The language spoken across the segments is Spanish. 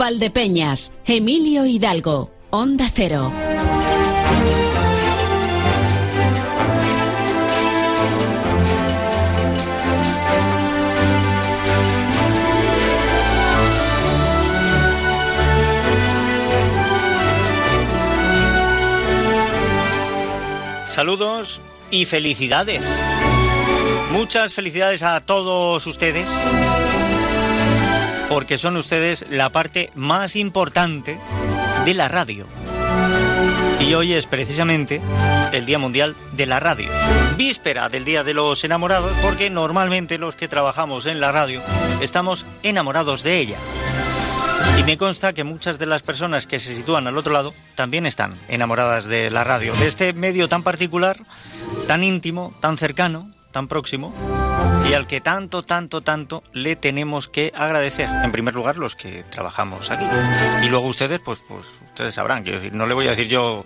Valdepeñas, Emilio Hidalgo, Onda Cero. Saludos y felicidades. Muchas felicidades a todos ustedes, porque son ustedes la parte más importante de la radio. Y hoy es precisamente el Día Mundial de la Radio. Víspera del Día de los Enamorados, porque normalmente los que trabajamos en la radio estamos enamorados de ella. Y me consta que muchas de las personas que se sitúan al otro lado también están enamoradas de la radio, de este medio tan particular, tan íntimo, tan cercano, tan próximo y al que tanto, tanto, tanto le tenemos que agradecer. En primer lugar, los que trabajamos aquí. Y luego ustedes, pues, pues ustedes sabrán, quiero no le voy a decir yo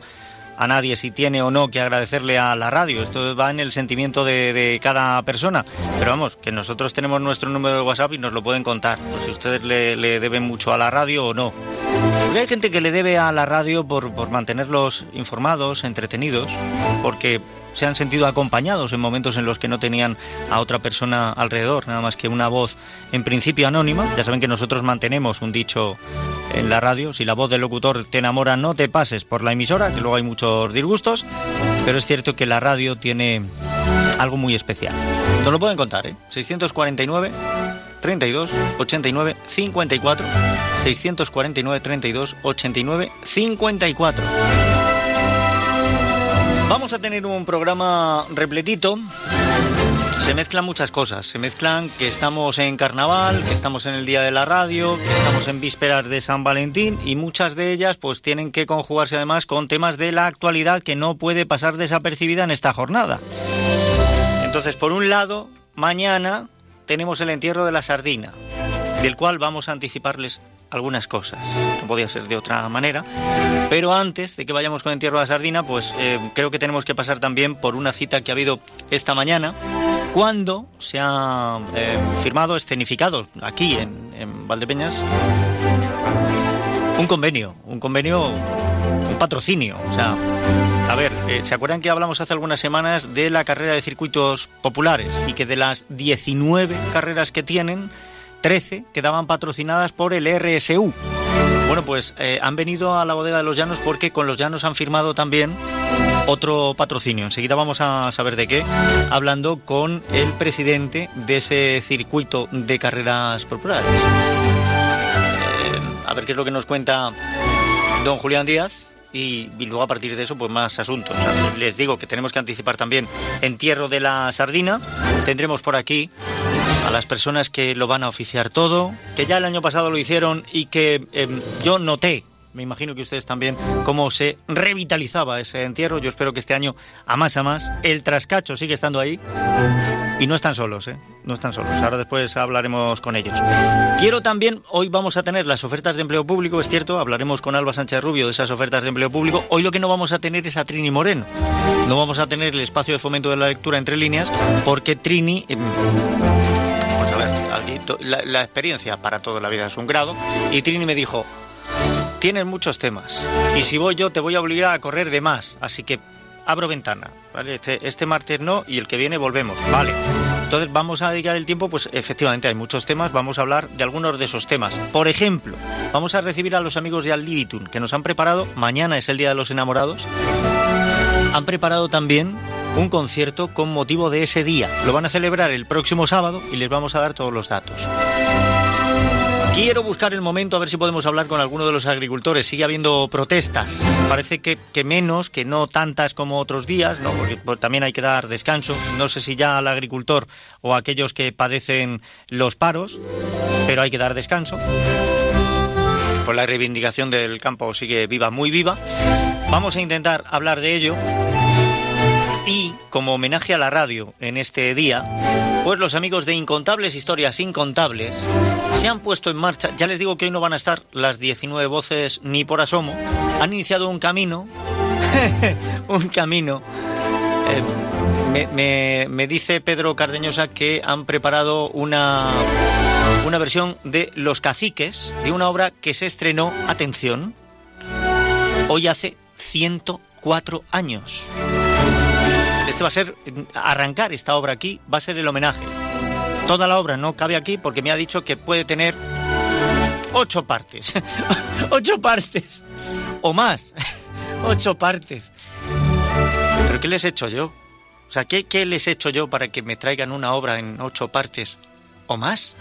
a nadie si tiene o no que agradecerle a la radio. Esto va en el sentimiento de, cada persona. Pero vamos, que nosotros tenemos nuestro número de WhatsApp y nos lo pueden contar. si ustedes le, deben mucho a la radio o no. Porque hay gente que le debe a la radio por, por mantenerlos informados, entretenidos, porque se han sentido acompañados en momentos en los que no tenían a otra persona alrededor, nada más que una voz en principio anónima. Ya saben que nosotros mantenemos un dicho en la radio, si la voz del locutor te enamora no te pases por la emisora, que luego hay muchos disgustos, pero es cierto que la radio tiene algo muy especial. Nos lo pueden contar, ¿eh? 649 32 89 54 649 32 89 54 Vamos a tener un programa repletito. Se mezclan muchas cosas. Se mezclan que estamos en carnaval, que estamos en el día de la radio, que estamos en vísperas de San Valentín y muchas de ellas pues tienen que conjugarse además con temas de la actualidad que no puede pasar desapercibida en esta jornada. Entonces, por un lado, mañana tenemos el entierro de la sardina, del cual vamos a anticiparles algunas cosas. No podía ser de otra manera. Pero antes de que vayamos con Entierro de la Sardina, pues eh, creo que tenemos que pasar también por una cita que ha habido esta mañana, cuando se ha eh, firmado, escenificado aquí en, Valdepeñas, un convenio, un convenio, un patrocinio. O sea, a ver, eh, ¿se acuerdan que hablamos hace algunas semanas de la carrera de circuitos populares y que de las 19 carreras que tienen, 13 quedaban patrocinadas por el RSU. Bueno, pues eh, han venido a la bodega de los Llanos porque con los Llanos han firmado también otro patrocinio. Enseguida vamos a saber de qué, hablando con el presidente de ese circuito de carreras populares. Eh, a ver qué es lo que nos cuenta don Julián Díaz. Y, luego a partir de eso, pues más asuntos. les digo que tenemos que anticipar también entierro de la sardina. Tendremos por aquí las personas que lo van a oficiar todo, que ya el año pasado lo hicieron y que em, yo noté me imagino que ustedes también, cómo se revitalizaba ese entierro. Yo espero que este año, a más a más, el trascacho sigue estando ahí. Y no están solos, ¿eh? No están solos. Ahora después hablaremos con ellos. Quiero también, hoy vamos a tener las ofertas de empleo público, es cierto, hablaremos con Alba Sánchez Rubio de esas ofertas de empleo público. Hoy lo que no vamos a tener es a Trini Moreno. No vamos a tener el espacio de fomento de la lectura entre líneas, porque Trini... Em, la, experiencia para toda la vida es un grado. Y Trini me dijo, tienes muchos temas. Y si voy yo, te voy a obligar a correr de más. Así que abro ventana. ¿vale? Este, este martes no y el que viene volvemos. Vale. Entonces vamos a dedicar el tiempo, pues efectivamente hay muchos temas, vamos a hablar de algunos de esos temas. Por ejemplo, vamos a recibir a los amigos de Aldibitun, que nos han preparado, mañana es el Día de los Enamorados, han preparado también un concierto con motivo de ese día. Lo van a celebrar el próximo sábado y les vamos a dar todos los datos. Quiero buscar el momento a ver si podemos hablar con alguno de los agricultores. Sigue habiendo protestas. Parece que, menos, que no tantas como otros días, ¿no? porque pues, también hay que dar descanso. No sé si ya al agricultor o a aquellos que padecen los paros, pero hay que dar descanso. Pues la reivindicación del campo sigue viva, muy viva. Vamos a intentar hablar de ello y, como homenaje a la radio en este día, pues los amigos de Incontables Historias Incontables se han puesto en marcha. Ya les digo que hoy no van a estar las 19 voces ni por asomo. Han iniciado un camino, un camino eh, Me, dice Pedro Cardeñosa que han preparado una, una versión de Los Caciques, de una obra que se estrenó, atención, hoy hace 104 años. Este va a ser, arrancar esta obra aquí, va a ser el homenaje. Toda la obra no cabe aquí porque me ha dicho que puede tener ocho partes. ocho partes. O más. ocho partes. ¿Pero qué les he hecho yo? O sea, ¿qué, ¿qué les he hecho yo para que me traigan una obra en ocho partes? ¿O más?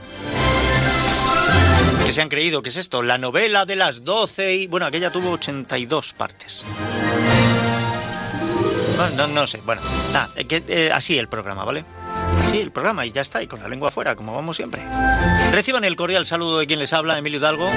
que se han creído, ¿qué es esto? La novela de las doce y... Bueno, aquella tuvo 82 partes. No, no, sé, bueno, que, eh, así el programa, ¿vale? Así el programa y ya está, y con la lengua afuera, como vamos siempre. Reciban el cordial saludo de quien les habla, Emilio Hidalgo.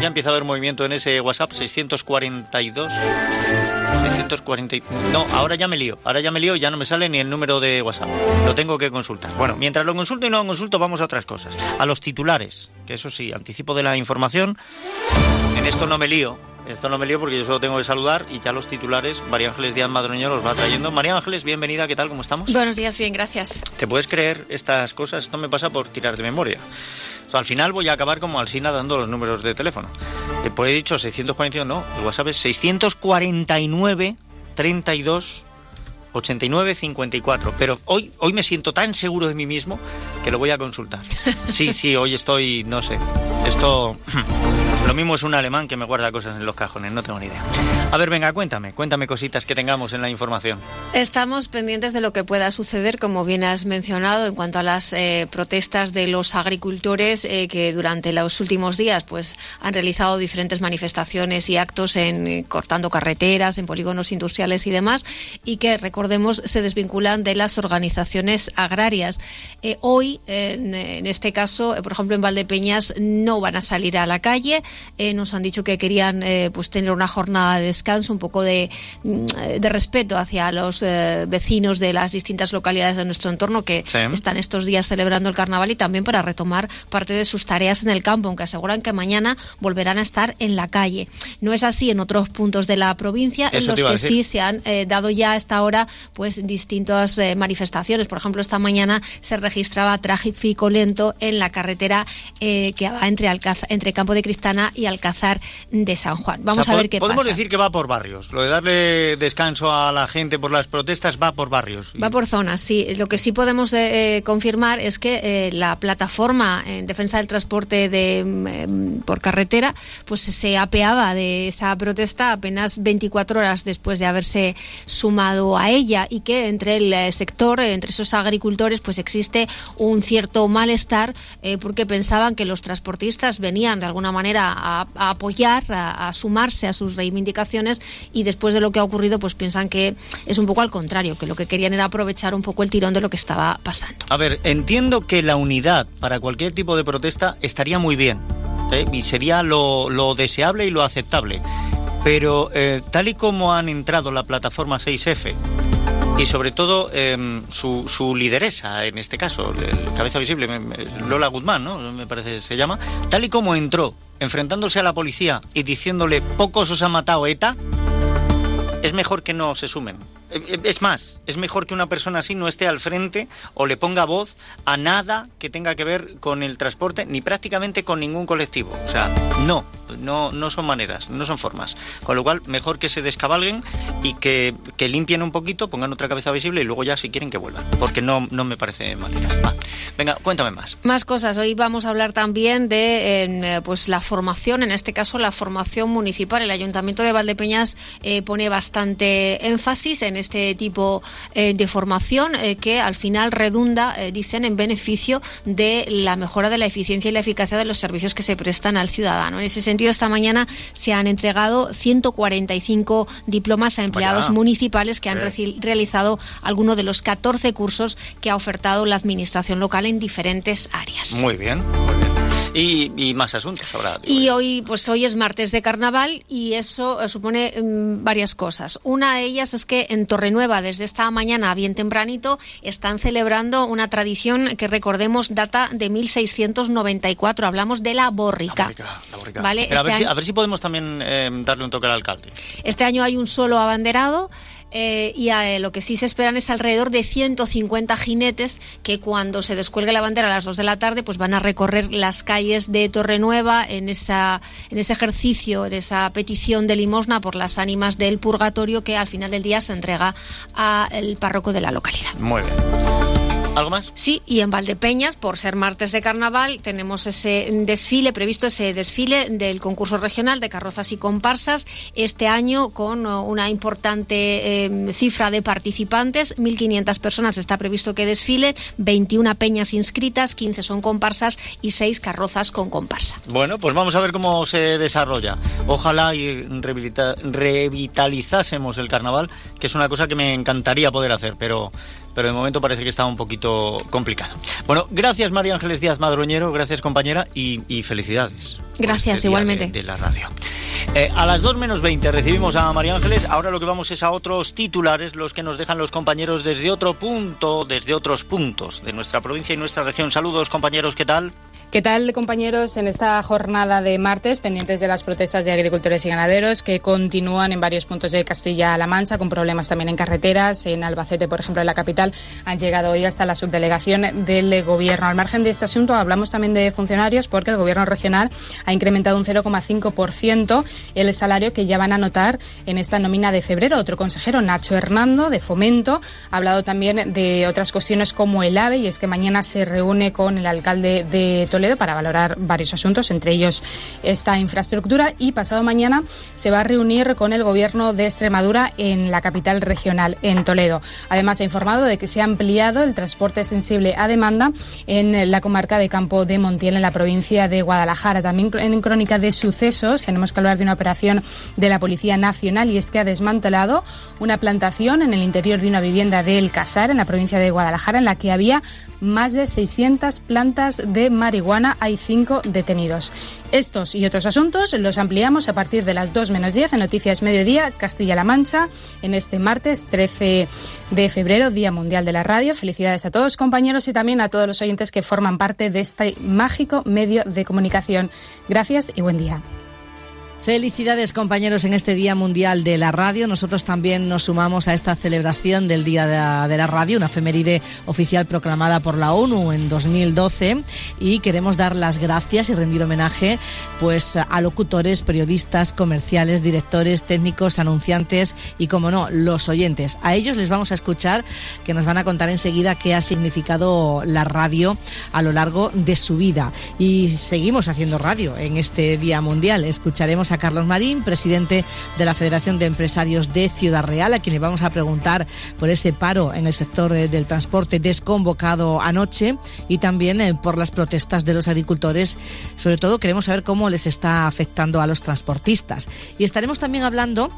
Ya empieza a haber movimiento en ese WhatsApp, 642. 640. No, ahora ya me lío. Ahora ya me lío y ya no me sale ni el número de WhatsApp. Lo tengo que consultar. Bueno, mientras lo consulto y no lo consulto, vamos a otras cosas. A los titulares, que eso sí, anticipo de la información. En esto no me lío. Esto no me lío porque yo solo tengo que saludar y ya los titulares, María Ángeles Díaz Madroño los va trayendo. María Ángeles, bienvenida, ¿qué tal? ¿Cómo estamos? Buenos días, bien, gracias. ¿Te puedes creer estas cosas? Esto me pasa por tirar de memoria. al final voy a acabar como Alsina dando los números de teléfono. Pues he dicho 641, no, el WhatsApp es 649 32 89 54. Pero hoy, hoy me siento tan seguro de mí mismo que lo voy a consultar. Sí, sí, hoy estoy, no sé. Esto. Lo mismo es un alemán que me guarda cosas en los cajones, no tengo ni idea. A ver, venga, cuéntame, cuéntame cositas que tengamos en la información. Estamos pendientes de lo que pueda suceder, como bien has mencionado, en cuanto a las eh, protestas de los agricultores eh, que durante los últimos días pues, han realizado diferentes manifestaciones y actos en eh, cortando carreteras, en polígonos industriales y demás, y que, recordemos, se desvinculan de las organizaciones agrarias. hoy, en, en, este caso, por ejemplo, en Valdepeñas, no van a salir a la calle. Eh, nos han dicho que querían eh, pues tener una jornada de descanso, un poco de, mm, de respeto hacia los eh, vecinos de las distintas localidades de nuestro entorno que están estos días celebrando el carnaval y también para retomar parte de sus tareas en el campo, aunque aseguran que mañana volverán a estar en la calle. No es así en otros puntos de la provincia, en los que sí se han dado ya a esta hora pues distintas manifestaciones. Por ejemplo, esta mañana se registraba tráfico lento en la carretera que va entre, entre Campo de Cristana y Alcázar de San Juan. Vamos a ver qué pasa. Podemos decir que va por barrios. Lo de darle descanso a la gente por las protestas va por barrios. Va por zonas, sí. Lo que sí podemos eh, confirmar es que eh, la plataforma en defensa del transporte de, mm, por carretera pues se apeaba de esa protesta apenas 24 horas después de haberse sumado a ella y que entre el eh, sector, entre esos agricultores, pues existe un cierto malestar porque pensaban que los transportistas venían de alguna manera a, apoyar, a, sumarse a sus reivindicaciones y después de lo que ha ocurrido pues piensan que es un poco al contrario, que lo que querían era aprovechar un poco el tirón de lo que estaba pasando. A ver, entiendo que la unidad para cualquier tipo de protesta estaría muy bien ¿eh? y sería lo, deseable y lo aceptable, pero eh, tal y como han entrado la plataforma 6F, y sobre todo em, su, su, lideresa, en este caso, cabeza visible, Lola Guzmán, ¿no? Me parece se llama, tal y como entró enfrentándose a la policía y diciéndole pocos os ha matado ETA, es mejor que no se sumen. Eh, eh, es más, es mejor que una persona así no esté al frente o le ponga voz a nada que tenga que ver con el transporte ni prácticamente con ningún colectivo. O sea, no, no, no son maneras, no son formas. Con lo cual, mejor que se descabalguen y que, limpien un poquito, pongan otra cabeza visible y luego ya si quieren que vuelvan. Porque no, no me parece manera. venga, cuéntame más. Más cosas. Hoy vamos a hablar también de eh, pues la formación, en este caso la formación municipal. El Ayuntamiento de Valdepeñas pone bastante énfasis en este tipo eh, de formación eh, que al final redunda, eh, dicen, en beneficio de la mejora de la eficiencia y la eficacia de los servicios que se prestan al ciudadano. En ese sentido, esta mañana se han entregado 145 diplomas a empleados municipales que han realizado algunos de los 14 cursos que ha ofertado la Administración local en diferentes áreas. Muy bien, muy bien. Y, más asuntos ahora. Y hoy, pues hoy es martes de carnaval y eso eh, supone mm, varias cosas. Una de ellas es que en Torrenueva, desde esta mañana bien tempranito, están celebrando una tradición que recordemos data de 1694. Hablamos de la borrica. ¿vale? a, ver Este si, año- a ver si podemos también eh, darle un toque al alcalde. Este año hay un solo abanderado eh, y eh, lo que sí se esperan es alrededor de 150 jinetes que cuando se descuelgue la bandera a las 2 de la tarde pues van a recorrer las calles de Torrenueva en, esa, en ese ejercicio, en esa petición de limosna por las ánimas del purgatorio que al final del día se entrega al párroco de la localidad. Muy bien. ¿Algo más? Sí, y en Valdepeñas, por ser martes de carnaval, tenemos ese desfile, previsto ese desfile del concurso regional de carrozas y comparsas, este año con oh, una importante eh, cifra de participantes, 1.500 personas está previsto que desfilen, 21 peñas inscritas, 15 son comparsas y 6 carrozas con comparsa. Bueno, pues vamos a ver cómo se desarrolla. Ojalá y revitalizásemos el carnaval, que es una cosa que me encantaría poder hacer, pero, pero de momento parece que está un poquito complicado. Bueno, gracias María Ángeles Díaz Madroñero, gracias compañera y, y felicidades. Gracias, este día igualmente. De, de la radio. Eh, a las 2 menos 20 recibimos a María Ángeles. Ahora lo que vamos es a otros titulares, los que nos dejan los compañeros desde otro punto, desde otros puntos de nuestra provincia y nuestra región. Saludos compañeros, ¿qué tal? ¿Qué tal, compañeros? En esta jornada de martes, pendientes de las protestas de agricultores y ganaderos que continúan en varios puntos de Castilla-La Mancha, con problemas también en carreteras. En Albacete, por ejemplo, en la capital, han llegado hoy hasta la subdelegación del Gobierno. Al margen de este asunto, hablamos también de funcionarios, porque el Gobierno regional ha incrementado un 0,5% el salario que ya van a notar en esta nómina de febrero. Otro consejero, Nacho Hernando, de Fomento, ha hablado también de otras cuestiones como el AVE, y es que mañana se reúne con el alcalde de Toledo para valorar varios asuntos, entre ellos esta infraestructura, y pasado mañana se va a reunir con el gobierno de Extremadura en la capital regional, en Toledo. Además, ha informado de que se ha ampliado el transporte sensible a demanda en la comarca de Campo de Montiel, en la provincia de Guadalajara. También en crónica de sucesos tenemos que hablar de una operación de la Policía Nacional y es que ha desmantelado una plantación en el interior de una vivienda del Casar, en la provincia de Guadalajara, en la que había más de 600 plantas de marihuana. Hay cinco detenidos. Estos y otros asuntos los ampliamos a partir de las 2 menos 10 en Noticias Mediodía, Castilla-La Mancha, en este martes 13 de febrero, Día Mundial de la Radio. Felicidades a todos, compañeros, y también a todos los oyentes que forman parte de este mágico medio de comunicación. Gracias y buen día. Felicidades compañeros en este Día Mundial de la Radio. Nosotros también nos sumamos a esta celebración del Día de la, Radio, una efeméride oficial proclamada por la ONU en 2012 y queremos dar las gracias y rendir homenaje pues a locutores, periodistas, comerciales, directores, técnicos, anunciantes y como no, los oyentes. A ellos les vamos a escuchar que nos van a contar enseguida qué ha significado la radio a lo largo de su vida. Y seguimos haciendo radio en este Día Mundial. Escucharemos a Carlos Marín, presidente de la Federación de Empresarios de Ciudad Real, a quien le vamos a preguntar por ese paro en el sector eh, del transporte desconvocado anoche y también eh, por las protestas de los agricultores. Sobre todo queremos saber cómo les está afectando a los transportistas. Y estaremos también hablando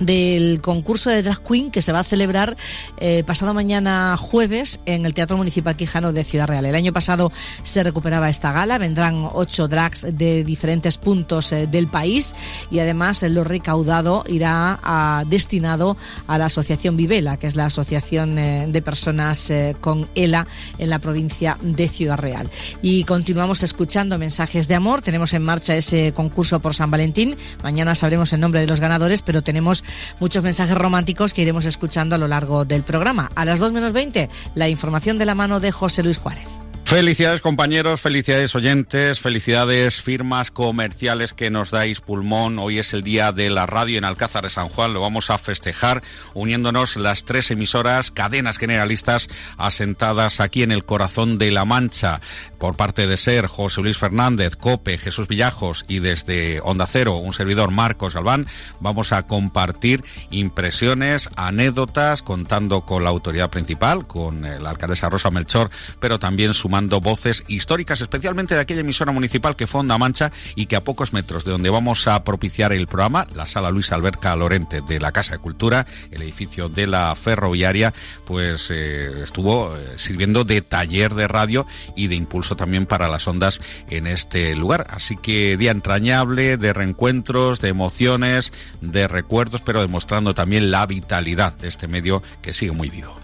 del concurso de drag queen que se va a celebrar eh, pasado mañana jueves en el Teatro Municipal Quijano de Ciudad Real. El año pasado se recuperaba esta gala, vendrán ocho drags de diferentes puntos eh, del país y además eh, lo recaudado irá a- destinado a la Asociación Vivela, que es la asociación eh, de personas con ELA en la provincia de Ciudad Real. Y continuamos escuchando mensajes de amor. Tenemos en marcha ese concurso por San Valentín. Mañana sabremos el nombre de los ganadores, pero tenemos muchos mensajes románticos que iremos escuchando a lo largo del programa. A las 2 menos 20, la información de la mano de José Luis Juárez. Felicidades compañeros, felicidades oyentes, felicidades firmas comerciales que nos dais pulmón. Hoy es el día de la radio en Alcázar de San Juan. Lo vamos a festejar uniéndonos las tres emisoras, cadenas generalistas asentadas aquí en el corazón de la Mancha. Por parte de SER, José Luis Fernández, COPE, Jesús Villajos y desde Onda Cero, un servidor Marcos Galván, vamos a compartir impresiones, anécdotas, contando con la autoridad principal, con eh, la alcaldesa Rosa Melchor, pero también sumando voces históricas, especialmente de aquella emisora municipal que fue Onda Mancha y que a pocos metros de donde vamos a propiciar el programa, la sala Luis Alberca Lorente de la Casa de Cultura, el edificio de la ferroviaria, pues eh, estuvo eh, sirviendo de taller de radio y de impulso también para las ondas en este lugar. Así que día entrañable de reencuentros, de emociones, de recuerdos, pero demostrando también la vitalidad de este medio que sigue muy vivo.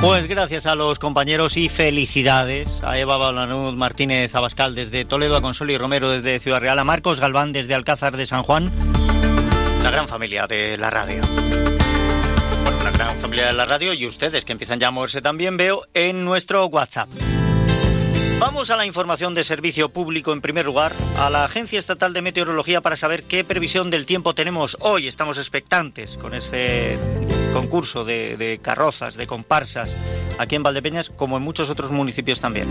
Pues gracias a los compañeros y felicidades a Eva Balanud Martínez Abascal desde Toledo, a Consoli Romero desde Ciudad Real, a Marcos Galván desde Alcázar de San Juan, la gran familia de la radio. Bueno, la gran familia de la radio y ustedes que empiezan ya a moverse también, veo en nuestro WhatsApp. Vamos a la información de servicio público en primer lugar, a la Agencia Estatal de Meteorología para saber qué previsión del tiempo tenemos hoy. Estamos expectantes con ese concurso de, de carrozas, de comparsas, aquí en Valdepeñas, como en muchos otros municipios también.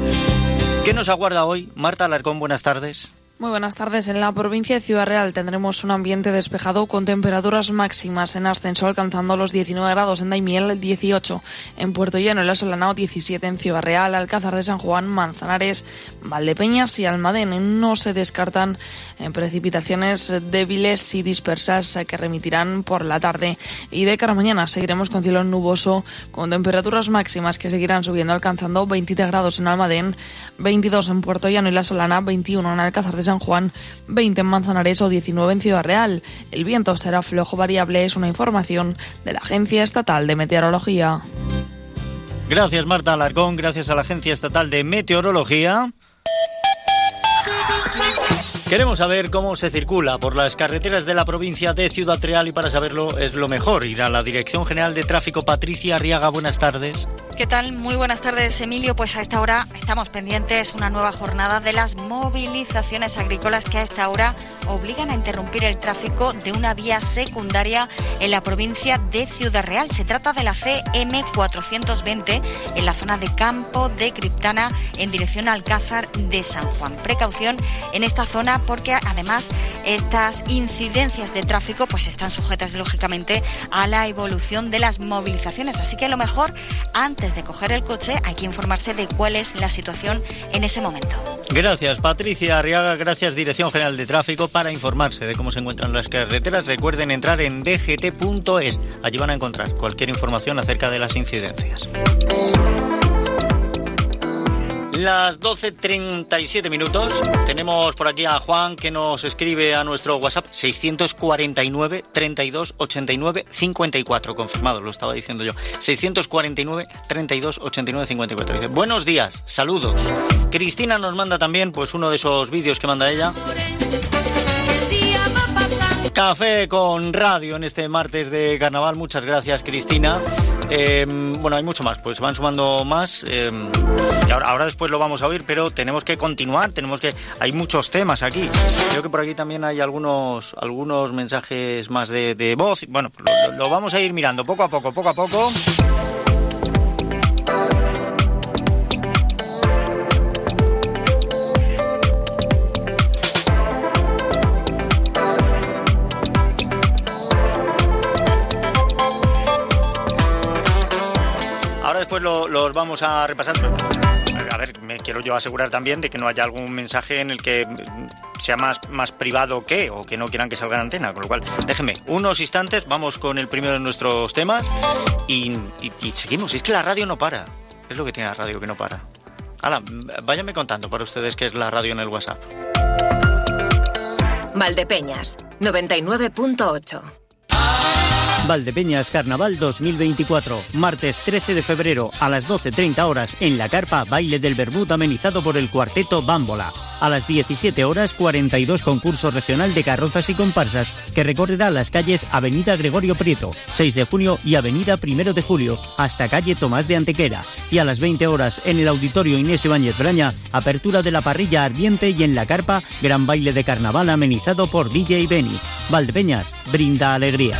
¿Qué nos aguarda hoy? Marta Alarcón, buenas tardes. Muy buenas tardes. En la provincia de Ciudad Real tendremos un ambiente despejado con temperaturas máximas en ascenso alcanzando los 19 grados en Daimiel, 18 en Puerto Llano, en La Solanao, 17 en Ciudad Real, Alcázar de San Juan, Manzanares, Valdepeñas y Almadén. No se descartan en precipitaciones débiles y dispersas que remitirán por la tarde. Y de cara a mañana seguiremos con cielo nuboso con temperaturas máximas que seguirán subiendo alcanzando 23 grados en Almadén, 22 en Puerto Llano y La Solana, 21 en Alcázar de San Juan, 20 en Manzanares o 19 en Ciudad Real. El viento será flojo variable, es una información de la Agencia Estatal de Meteorología. Gracias Marta Alarcón, gracias a la Agencia Estatal de Meteorología. Queremos saber cómo se circula por las carreteras de la provincia de Ciudad Real y para saberlo es lo mejor ir a la Dirección General de Tráfico Patricia Arriaga. Buenas tardes. ¿Qué tal? Muy buenas tardes, Emilio. Pues a esta hora estamos pendientes una nueva jornada de las movilizaciones agrícolas que a esta hora obligan a interrumpir el tráfico de una vía secundaria en la provincia de Ciudad Real. Se trata de la CM 420 en la zona de Campo de Criptana en dirección a Alcázar de San Juan. Precaución en esta zona porque además estas incidencias de tráfico pues están sujetas lógicamente a la evolución de las movilizaciones. Así que a lo mejor antes de coger el coche hay que informarse de cuál es la situación en ese momento. Gracias Patricia Arriaga, gracias Dirección General de Tráfico para informarse de cómo se encuentran las carreteras. Recuerden entrar en dgt.es. Allí van a encontrar cualquier información acerca de las incidencias. Las 12.37 minutos. Tenemos por aquí a Juan que nos escribe a nuestro WhatsApp 649 32 89 54. Confirmado, lo estaba diciendo yo. 649 32 89 54. Dice, buenos días, saludos. Cristina nos manda también pues uno de esos vídeos que manda ella. Café con radio en este martes de carnaval. Muchas gracias, Cristina. Eh, bueno, hay mucho más, pues van sumando más. Y ahora, después lo vamos a oír, pero tenemos que continuar, tenemos que. Hay muchos temas aquí. Creo que por aquí también hay algunos, algunos mensajes más de, voz. Bueno, lo, lo vamos a ir mirando poco a poco, poco a poco. Después lo, los vamos a repasar. A ver, me quiero yo asegurar también de que no haya algún mensaje en el que sea más, más privado que o que no quieran que salga en antena. Con lo cual, déjenme unos instantes, vamos con el primero de nuestros temas y, y, y seguimos. Es que la radio no para. Es lo que tiene la radio, que no para. Hala, váyanme contando para ustedes qué es la radio en el WhatsApp. Valdepeñas, 99.8. Valdepeñas Carnaval 2024, martes 13 de febrero a las 12.30 horas en la carpa Baile del Bermud amenizado por el cuarteto Bámbola. A las 17 horas 42 concurso regional de carrozas y comparsas que recorrerá las calles Avenida Gregorio Prieto, 6 de junio y Avenida 1 de julio hasta calle Tomás de Antequera. Y a las 20 horas en el auditorio Inés Ibáñez Braña, apertura de la parrilla ardiente y en la carpa gran baile de carnaval amenizado por DJ Benny. Valdepeñas, brinda alegría.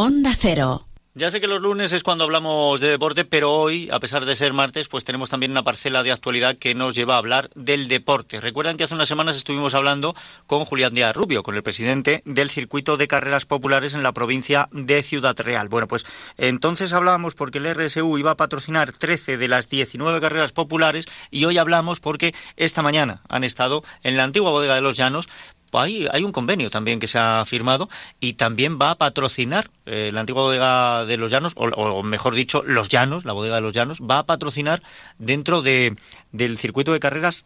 Onda Cero. Ya sé que los lunes es cuando hablamos de deporte, pero hoy, a pesar de ser martes, pues tenemos también una parcela de actualidad que nos lleva a hablar del deporte. Recuerdan que hace unas semanas estuvimos hablando con Julián Díaz Rubio, con el presidente del circuito de carreras populares en la provincia de Ciudad Real. Bueno, pues entonces hablábamos porque el RSU iba a patrocinar 13 de las 19 carreras populares y hoy hablamos porque esta mañana han estado en la antigua bodega de los Llanos hay, hay un convenio también que se ha firmado y también va a patrocinar eh, la antigua bodega de los Llanos, o, mejor dicho, los Llanos, la bodega de los Llanos, va a patrocinar dentro de, del circuito de carreras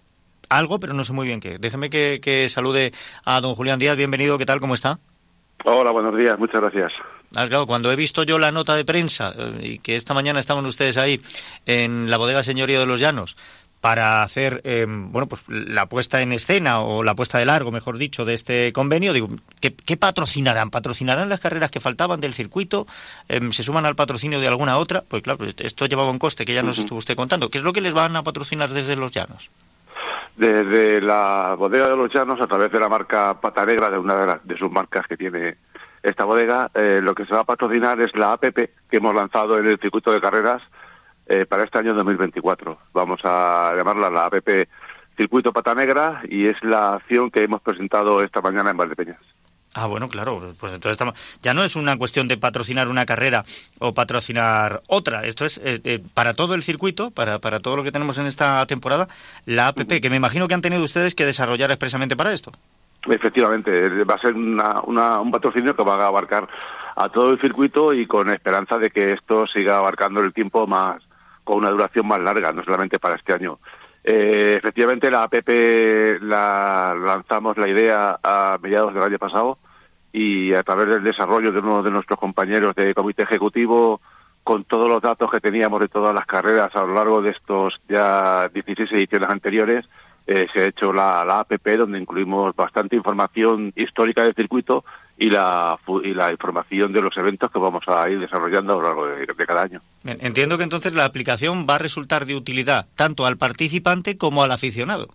algo, pero no sé muy bien qué. Déjeme que, salude a don Julián Díaz. Bienvenido, ¿qué tal? ¿Cómo está? Hola, buenos días, muchas gracias. Ah, claro, cuando he visto yo la nota de prensa eh, y que esta mañana estaban ustedes ahí en la bodega Señorío de los Llanos, para hacer eh, bueno pues la puesta en escena o la puesta de largo, mejor dicho, de este convenio. Digo, ¿qué, patrocinarán? ¿Patrocinarán las carreras que faltaban del circuito? Em, ¿Se suman al patrocinio de alguna otra? Pues claro, esto llevaba un coste que ya nos estuvo usted contando. ¿Qué es lo que les van a patrocinar desde los llanos? Desde la bodega de los llanos, a través de la marca Pata Negra, de una de, sus marcas que tiene esta bodega, eh, lo que se va a patrocinar es la APP que hemos lanzado en el circuito de carreras eh, para este año 2024. Vamos a llamarla la APP Circuito Pata Negra y es la acción que hemos presentado esta mañana en Valdepeñas. Ah, bueno, claro. Pues entonces estamos... ya no es una cuestión de patrocinar una carrera o patrocinar otra. Esto es eh, eh, para todo el circuito, para, para todo lo que tenemos en esta temporada, la APP, que me imagino que han tenido ustedes que desarrollar expresamente para esto. Efectivamente, va a ser un patrocinio que va a abarcar a todo el circuito y con esperanza de que esto siga abarcando el tiempo más, con una duración más larga, no solamente para este año. Eh, efectivamente, la APP la lanzamos la idea a mediados del año pasado y a través del desarrollo de uno de nuestros compañeros de comité ejecutivo, con todos los datos que teníamos de todas las carreras a lo largo de estos ya 16 ediciones anteriores, eh, se ha hecho la, la APP donde incluimos bastante información histórica del circuito y la, y la información de los eventos que vamos a ir desarrollando a lo largo de, cada año. Entiendo que entonces la aplicación va a resultar de utilidad tanto al participante como al aficionado.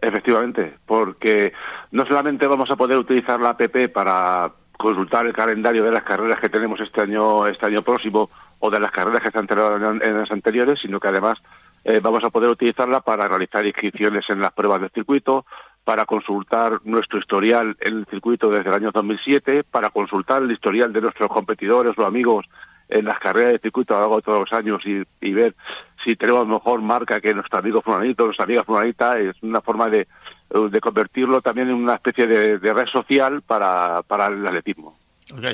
Efectivamente, porque no solamente vamos a poder utilizar la app para consultar el calendario de las carreras que tenemos este año este año próximo o de las carreras que se han tenido en las anteriores, sino que además eh, vamos a poder utilizarla para realizar inscripciones en las pruebas del circuito, para consultar nuestro historial en el circuito desde el año 2007, para consultar el historial de nuestros competidores o amigos en las carreras de circuito a lo largo de todos los años y, ver si tenemos mejor marca que nuestro amigo fulanito, nuestra amiga fulanita, es una forma de, convertirlo también en una especie de, de red social para, para el atletismo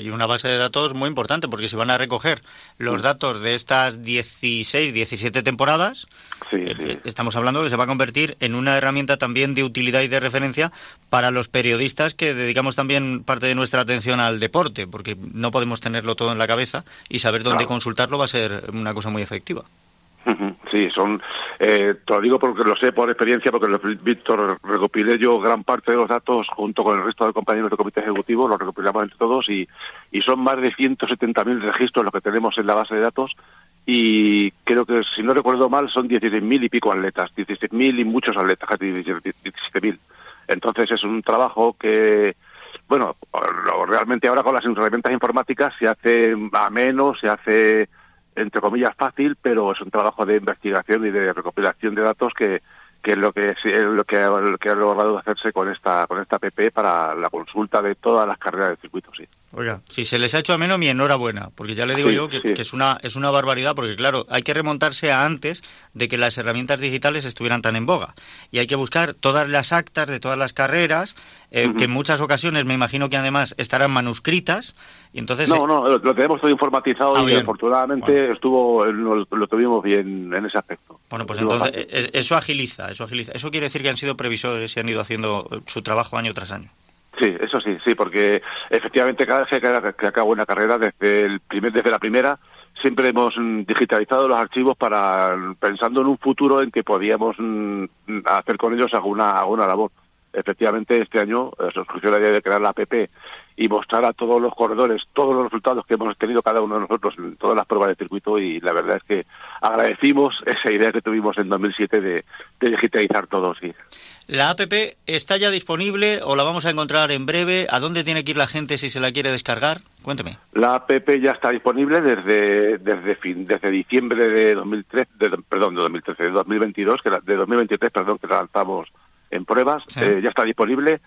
y una base de datos muy importante porque se van a recoger los datos de estas 16, 17 temporadas. Eh, eh, estamos hablando que se va a convertir en una herramienta también de utilidad y de referencia para los periodistas que dedicamos también parte de nuestra atención al deporte, porque no podemos tenerlo todo en la cabeza y saber dónde consultarlo va a ser una cosa muy efectiva. Sí, son, eh, te lo digo porque lo sé por experiencia, porque Víctor recopilé yo gran parte de los datos junto con el resto de compañeros del comité ejecutivo, los recopilamos entre todos y, y son más de 170.000 registros los que tenemos en la base de datos y creo que, si no recuerdo mal, son 16.000 y pico atletas, 16.000 y muchos atletas, casi 17.000. Entonces es un trabajo que, bueno, realmente ahora con las herramientas informáticas se hace a menos, se hace entre comillas, fácil, pero es un trabajo de investigación y de recopilación de datos que, que es lo que es lo que, lo que ha logrado hacerse con esta con esta PP para la consulta de todas las carreras del circuito, sí. Oiga, si se les ha hecho a menos, mi enhorabuena, porque ya le digo yo que, es una es una barbaridad, porque claro, hay que remontarse a antes de que las herramientas digitales estuvieran tan en boga. Y hay que buscar todas las actas de todas las carreras, eh, que en muchas ocasiones me imagino que además estarán manuscritas. Y entonces, no, no, lo, tenemos todo informatizado ah, y afortunadamente estuvo lo, tuvimos bien en ese aspecto. Bueno, pues entonces eso agiliza, eso quiere decir que han sido previsores y han ido haciendo su trabajo año tras año. Sí, eso sí, sí, porque efectivamente cada vez que, acabo una carrera, desde, el primer, desde la primera, siempre hemos mm, digitalizado los archivos para pensando en un futuro en que podíamos mm, hacer con ellos alguna, alguna labor. efectivamente este año eh, surgió la idea de crear la APP y mostrar a todos los corredores todos los resultados que hemos tenido cada uno de nosotros en todas las pruebas de circuito y la verdad es que agradecimos esa idea que tuvimos en 2007 de, de digitalizar todo, sí. ¿La APP está ya disponible o la vamos a encontrar en breve? ¿A dónde tiene que ir la gente si se la quiere descargar? Cuénteme. La APP ya está disponible desde desde fin, desde diciembre de 2003, de, perdón, de 2013, de 2022, que la, de 2023, perdón, que la lanzamos en pruebas, Sí. eh, ya está disponible.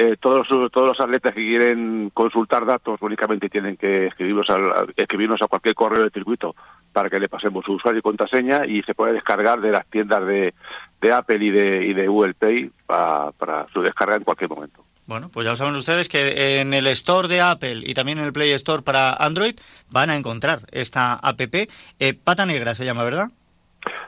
Eh, todos, los- todos los atletas que quieren consultar datos únicamente tienen que escribirnos, al- escribirnos a cualquier correo de circuito para que le pasemos su usuario y contraseña y se puede descargar de las tiendas de, de Apple y de, y de Google Pay pa- para su descarga en cualquier momento. Bueno, pues ya saben ustedes que en el Store de Apple y también en el Play Store para Android van a encontrar esta APP. Eh, Pata Negra se llama, ¿verdad?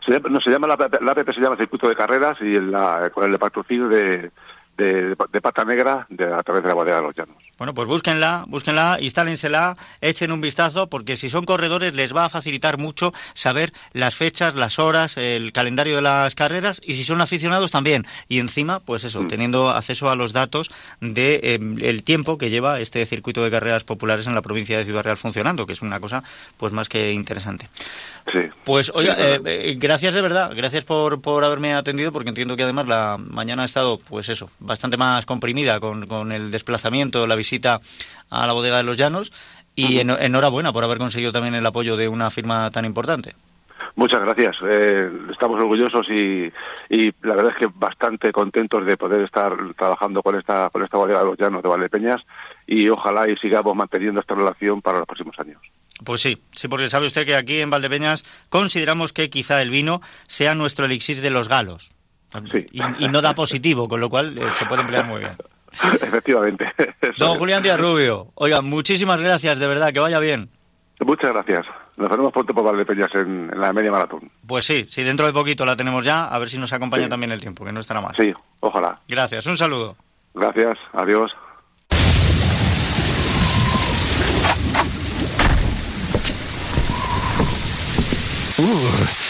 Se llama, no, se llama la, APP la APP se llama Circuito de Carreras y la, con el patrocinio de, de, de Pata Negra de, a través de la bodega de los Llanos. Bueno, pues búsquenla, búsquenla, instálensela, echen un vistazo, porque si son corredores les va a facilitar mucho saber las fechas, las horas, el calendario de las carreras, y si son aficionados también. Y encima, pues eso, teniendo acceso a los datos de eh, el tiempo que lleva este circuito de carreras populares en la provincia de Ciudad Real funcionando, que es una cosa pues más que interesante. Sí. Pues, oiga, Sí, eh, claro. eh, gracias de verdad, gracias por, por haberme atendido, porque entiendo que además la mañana ha estado, pues eso, bastante más comprimida con, con el desplazamiento, la visita a la bodega de los Llanos, y en- enhorabuena por haber conseguido también el apoyo de una firma tan importante. Muchas gracias. Eh, estamos orgullosos y, y la verdad es que bastante contentos de poder estar trabajando con esta con esta bodega de los Llanos de Valdepeñas y ojalá y sigamos manteniendo esta relación para los próximos años. Pues sí, sí, porque sabe usted que aquí en Valdepeñas consideramos que quizá el vino sea nuestro elixir de los galos. Y, y no da positivo, con lo cual eh, se puede emplear muy bien. Efectivamente. Don. Julián Díaz Rubio, oiga, muchísimas gracias, de verdad, que vaya bien. Muchas gracias. Nos veremos pronto por Valdepeñas en, en la media maratón. Pues sí, si dentro de poquito la tenemos ya, a ver si nos acompaña también el tiempo, que no estará mal. Sí, ojalá. Gracias, un saludo. Gracias. Adiós. Uh,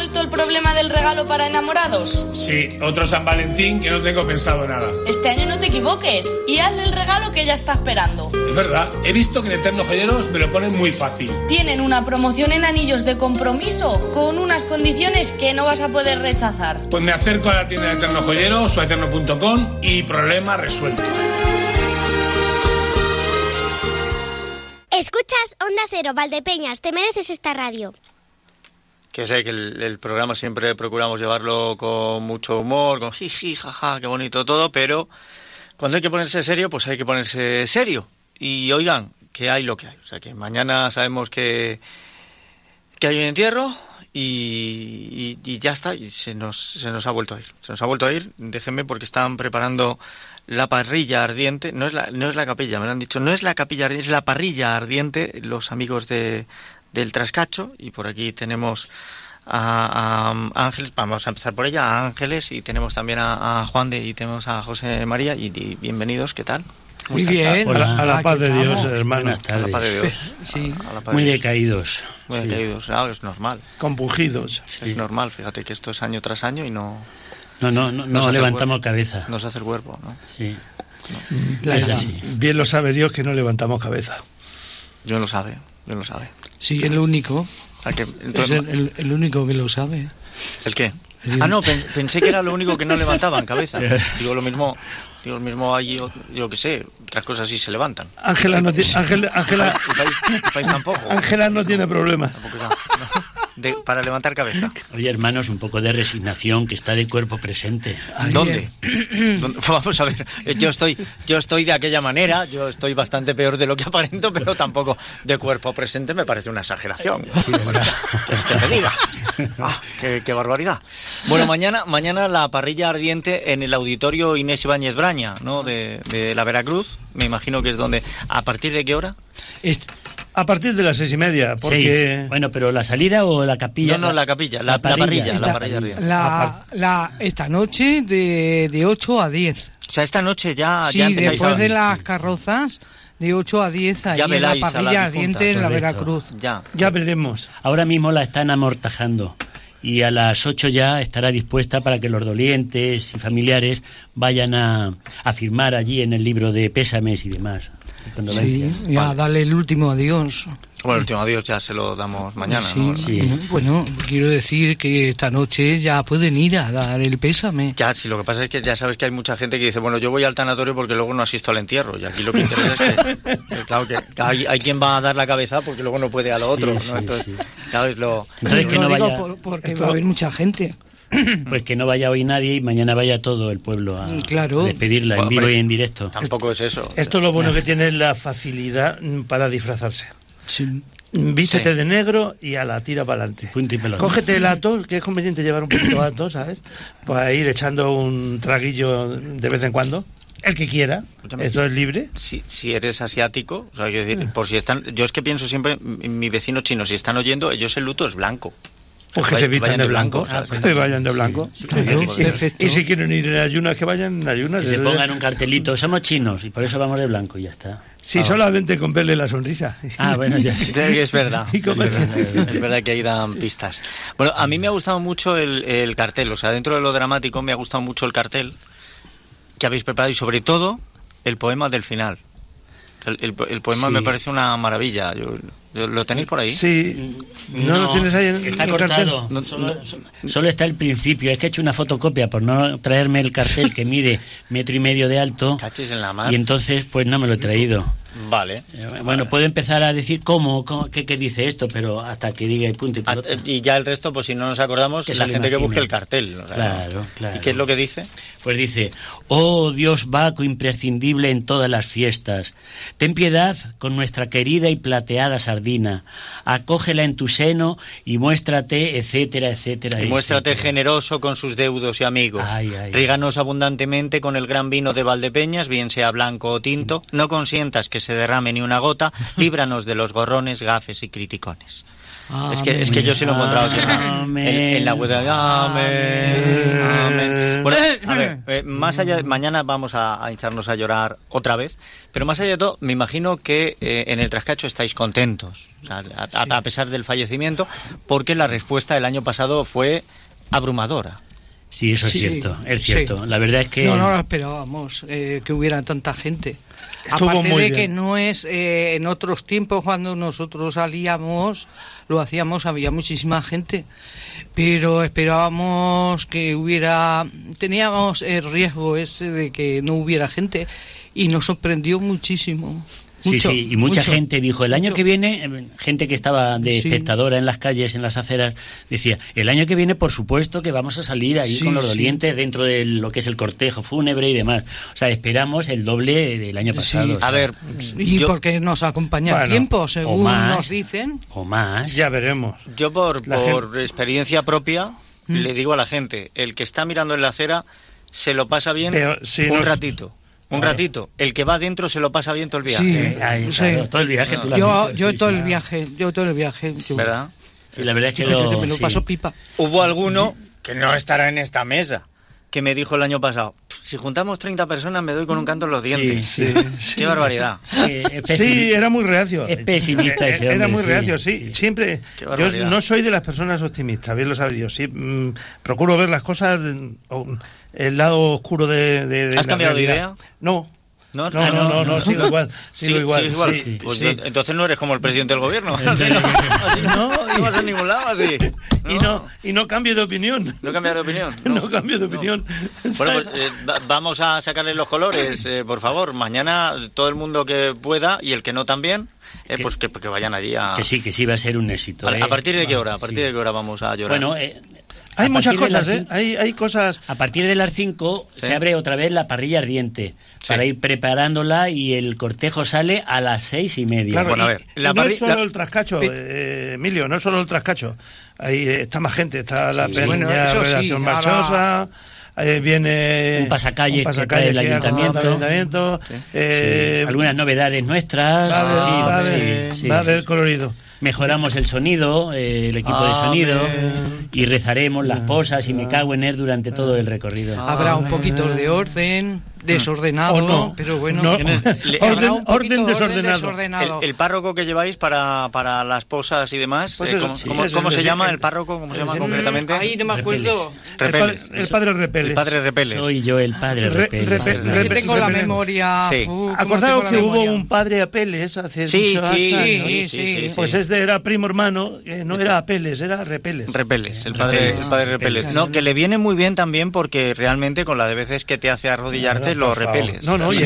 ¿Qué? ¿Ha vuelto el problema del regalo para enamorados? Sí, otro San Valentín que no tengo pensado nada. Este año no te equivoques y hazle el regalo que ella está esperando. Es verdad, he visto que en Eterno Joyeros me lo ponen muy fácil. Tienen una promoción en anillos de compromiso con unas condiciones que no vas a poder rechazar. Pues me acerco a la tienda de Eterno Joyeros o a eterno.com y problema resuelto. Escuchas Onda Cero, Valdepeñas, te mereces esta radio. Que sé que el, programa siempre procuramos llevarlo con mucho humor, con jiji, jaja, qué bonito todo, pero cuando hay que ponerse serio, pues hay que ponerse serio. Y oigan, que hay lo que hay. O sea, que mañana sabemos que, que hay un entierro y, y- y ya está, y se nos, se nos ha vuelto a ir. Se nos ha vuelto a ir, déjenme, porque están preparando la parrilla ardiente. No es la, no es la capilla, me lo han dicho, no es la capilla ardiente, es la parrilla ardiente, los amigos de, del Trascacho. Y por aquí tenemos a, a Ángeles, vamos a empezar por ella, a Ángeles, y tenemos también a, a Juan de y tenemos a José María. Y, y bienvenidos, ¿qué tal? ¿Cómo Muy bien. Hola, a la Ah, hermano. A la paz de Dios. Sí. A la paz Muy de decaídos. Muy Sí. decaídos, ah, es normal. Compungidos. Es normal, fíjate que esto es año tras año y no... No, no, no, no levantamos cuerpo. cabeza. Nos hace el cuerpo, ¿no? Sí. Es Bien, así. Bien lo sabe Dios que no levantamos cabeza. Yo lo sabe, lo sabe. Sí, es lo único. Es el, el- el único que lo sabe. ¿El qué? Ah, no, pen- pensé que era lo único que no levantaban cabeza. Digo, lo mismo, digo, lo mismo allí, yo, yo qué sé, otras cosas sí se levantan. Ángela no tiene, Ángela, Ángela, El país, el país tampoco. Ángela no tiene problema. Tampoco ya, de- para levantar cabeza. Oye, hermanos, un poco de resignación, que está de cuerpo presente. ¿Dónde? ¿Dónde? Vamos a ver, yo estoy, yo estoy de aquella manera, yo estoy bastante peor de lo que aparento, pero tampoco de cuerpo presente me parece una exageración. que te diga. Ah, qué, qué barbaridad. Bueno, mañana, mañana la parrilla ardiente en el auditorio Inés Ibáñez Braña, ¿no? De, de la Veracruz, me imagino que es donde. ¿A partir de qué hora? A partir de las seis y media, porque... Seis. Bueno, pero la salida o la capilla. No, no, la capilla, la, la parrilla, la parrilla ardiente. La, la- esta noche de, de 8 a 10. O sea, esta noche ya, sí, ya después de las carrozas, de 8 a 10, ahí Ya en la parrilla ardiente en la. Veracruz. Ya. Ya veremos. Ahora mismo la están amortajando y a las 8 ya estará dispuesta para que los dolientes y familiares vayan a, a firmar allí en el libro de pésames y demás. Sí, ya dale el último adiós. Bueno, el último adiós ya se lo damos mañana. Sí, ¿no? Bueno, quiero decir que esta noche ya pueden ir a dar el pésame. Ya, sí, lo que pasa es que ya sabes que hay mucha gente que dice, bueno, yo voy al tanatorio porque luego no asisto al entierro. Y aquí lo que interesa es que, que, claro, que hay, hay quien va a dar la cabeza porque luego no puede a lo otro. Sí, ¿no? Entonces, sí. claro, es lo... Entonces que Lo no digo vaya, por- porque va a haber mucha gente. pues que no vaya hoy nadie y mañana vaya todo el pueblo a, Claro. a despedirla en vivo y en directo. Tampoco es eso. Esto es lo bueno que tiene la facilidad mm, para disfrazarse. Sí. Vístete Sí. de negro y a la tira para adelante. Cógete el ato, que es conveniente llevar un poquito de ato, ¿sabes? Para ir echando un traguillo de vez en cuando. El que quiera. Escúchame, Esto es libre. Si, si eres asiático, o sea, decir, por si están, yo es que pienso siempre, mi mi vecino chino, si están oyendo, ellos el luto es blanco. Pues que se vistan vayan de blanco. ¿sabes? que vayan de blanco. sí, Claro. sí, Y- si quieren ir en ayunas, que vayan en ayunas. Que se pongan un cartelito, somos chinos y por eso vamos de blanco y ya está. Sí, Ah, solamente con verle la sonrisa. Ah, bueno, ya Sí, es verdad. Es verdad, es verdad que ahí dan pistas. Bueno, a mí me ha gustado mucho el, el cartel, o sea, dentro de lo dramático me ha gustado mucho el cartel que habéis preparado y sobre todo el poema del final. El, el- el poema Sí. me parece una maravilla. Yo- yo- ¿Lo tenéis por ahí? Sí. ¿No, lo tienes ahí en Está el cortado. Solo, solo está el principio. Es que he hecho una fotocopia por no traerme el cartel que mide metro y medio de alto. Cachis en la mar. Y entonces, pues no me lo he traído. Vale. Eh, Bueno, puedo empezar a decir cómo, cómo- qué, qué dice esto, pero hasta que diga y punto y Ah, pelota. Y ya el resto, pues si no nos acordamos, Que la gente que busque el cartel. o sea, Claro, claro. ¿Y qué es lo que dice? Pues dice, oh Dios vaco imprescindible en todas las fiestas, ten piedad con nuestra querida y plateada sardina, acógela en tu seno y muéstrate, etcétera, etcétera. Y muéstrate etcétera. generoso con sus deudos y amigos. Ay, ay. Ríganos abundantemente con el gran vino de Valdepeñas, bien sea blanco o tinto. No consientas que se derrame ni una gota. Líbranos de los gorrones, gafes y criticones. Es que, es que yo sí lo he encontrado aquí en la- en, la web. de- Amén. Amén. Bueno, a ver, eh, más allá, mañana vamos a, a hincharnos a llorar otra vez, pero más allá de todo, me imagino que eh, en el trascacho estáis contentos, o sea, a, a- a pesar del fallecimiento, porque la respuesta el año pasado fue abrumadora. Sí, eso es Sí, cierto, es sí. cierto. La verdad es que... No, no lo esperábamos eh, que hubiera tanta gente. Estuvo Aparte muy de bien. que no es eh, en otros tiempos cuando nosotros salíamos, lo hacíamos, había muchísima gente, pero esperábamos que hubiera, teníamos el riesgo ese de que no hubiera gente y nos sorprendió muchísimo. Sí, Mucho, sí, y mucha mucho. gente dijo, el año mucho. que viene, gente que estaba de Sí. espectadora en las calles, en las aceras, decía, el año que viene, por supuesto, que vamos a salir ahí Sí, con los sí. dolientes dentro de lo que es el cortejo fúnebre y demás. O sea, esperamos el doble del año pasado. Sí. o sea, A ver, Y yo, porque nos acompaña Bueno, el tiempo, según más. nos dicen. o más. Ya veremos. yo por, por experiencia propia Mm. le digo a la gente, el que está mirando en la acera se lo pasa bien Pero si un nos- ratito. Un ratito. El que va adentro se lo pasa bien todo el viaje. Sí. Eh, ahí, Sí. claro, todo el viaje tú lo has Yo, dicho, yo sí, todo sí. el viaje, yo todo el viaje. yo- ¿Verdad? Sí, la verdad es que Fíjate, lo, me lo sí. paso pipa. Hubo alguno que no estará en esta mesa que me dijo el año pasado, si juntamos 30 personas me doy con un canto en los dientes. Sí, Qué barbaridad. Eh, es Sí, era muy reacio. Es pesimista Eh, ese Era hombre, muy sí. reacio, sí. Siempre. Qué Yo barbaridad. no soy de las personas optimistas, bien lo sabe Dios. Sí, mm, procuro ver las cosas, mm, o- el lado oscuro de. de- de ¿Has la cambiado de realidad. idea? No. No, no, no, no, no, sigo igual, sigo Sí, igual. sigues igual. sí, Pues sí. entonces no eres como el presidente del gobierno. No, no, no vas a ningún lado así. Y no, y no cambio de opinión. No cambiar de opinión. No, cambio de opinión. Bueno, pues eh, va- vamos a sacarle los colores, eh, por favor. Mañana todo el mundo que pueda y el que no también, eh, pues que, que vayan allí a... Que sí, que sí va a ser un éxito. ¿A, ¿eh? a partir de qué hora? ¿A Sí. partir de qué hora vamos a llorar? Bueno, eh, Hay a muchas cosas, ¿eh? Hay, hay cosas. A partir de las 5 Sí. se abre otra vez la parrilla ardiente para ir preparándola y el cortejo sale a las seis y media. Claro, Bueno, a y- ver, y la no es solo la- el trascacho, eh, Emilio, no es solo el trascacho. Ahí eh, está más gente, está la Sí. peña Bueno, ahora- Marchosa, eh, viene Un pasacalle trae el que haga ayuntamiento. el ayuntamiento, eh, Sí. Algunas novedades nuestras. va a haber colorido. Mejoramos el sonido, eh, el equipo de sonido, y rezaremos las posas y me cago en él durante todo el recorrido. Habrá un poquito de orden, desordenado, O no. pero bueno. No. Le- Habrá Orden- un poquito orden desordenado. desordenado. El, el párroco que lleváis para, para las posas y demás, Pues eh, eso, ¿cómo, sí, cómo- ese cómo es se llama el- párroco? ¿Cómo se llama concretamente? Ahí no me acuerdo. El, padre, el padre Repeles. El padre Repeles. Soy yo el padre Re- Repeles. repe- ¿verdad? repe- Yo tengo la memoria. Sí. uh, ¿cómo Acordaos tengo la que hubo un padre Apeles hace Sí, muchos sí, años. sí, sí, sí, sí. Pues este era primo hermano, eh, no era Apeles, era Repeles. Repeles, el padre, el padre Repeles. No, que le viene muy bien también porque realmente con la de veces que te hace arrodillarte Lo favor. repeles. No, no, Sí,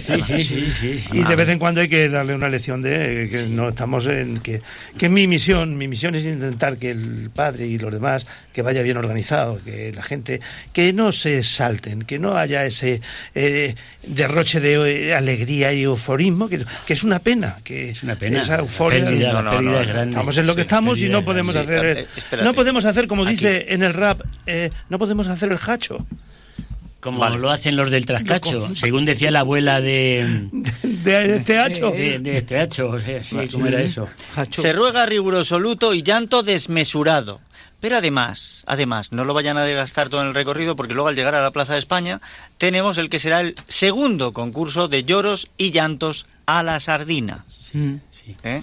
sí, sí, sí, sí, sí. Y de vez en cuando hay que darle una lección de que no estamos en que, que mi misión, mi misión es intentar que el padre y los demás que vaya bien organizado, que la gente que no se salten, que no haya ese eh, derroche de eh, alegría y euforismo, que, que es una pena, que Es una pena. esa La euforia. pérdida, No, la no, pérdida no, es grande. Estamos en lo que estamos y no podemos grande. hacer eh, no podemos hacer como Aquí. dice en el rap eh, no podemos hacer el hacho Como Vale. lo hacen los del trascacho, según decía la abuela de, de este hacho de, de este hacho. o sea, sí, ¿cómo era eso? Se ruega riguroso luto y llanto desmesurado. Pero además, además, no lo vayan a desgastar todo en el recorrido porque luego al llegar a la Plaza de España tenemos el que será el segundo concurso de lloros y llantos a la sardina. Mm. Sí. ¿eh?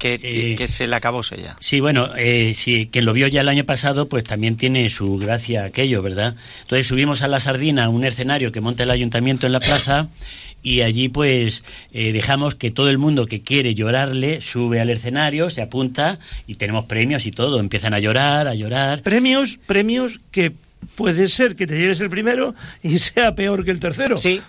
Que, Eh, que se le acabó ya. Sí, bueno, eh, sí, quien lo vio ya el año pasado, pues también tiene su gracia aquello, ¿verdad? Entonces subimos a la Sardina, un escenario que monta el ayuntamiento en la plaza, y allí pues eh, dejamos que todo el mundo que quiere llorarle sube al escenario, se apunta y tenemos premios y todo. Empiezan a llorar, a llorar. premios premios que puede ser que te lleves el primero y sea peor que el tercero Sí,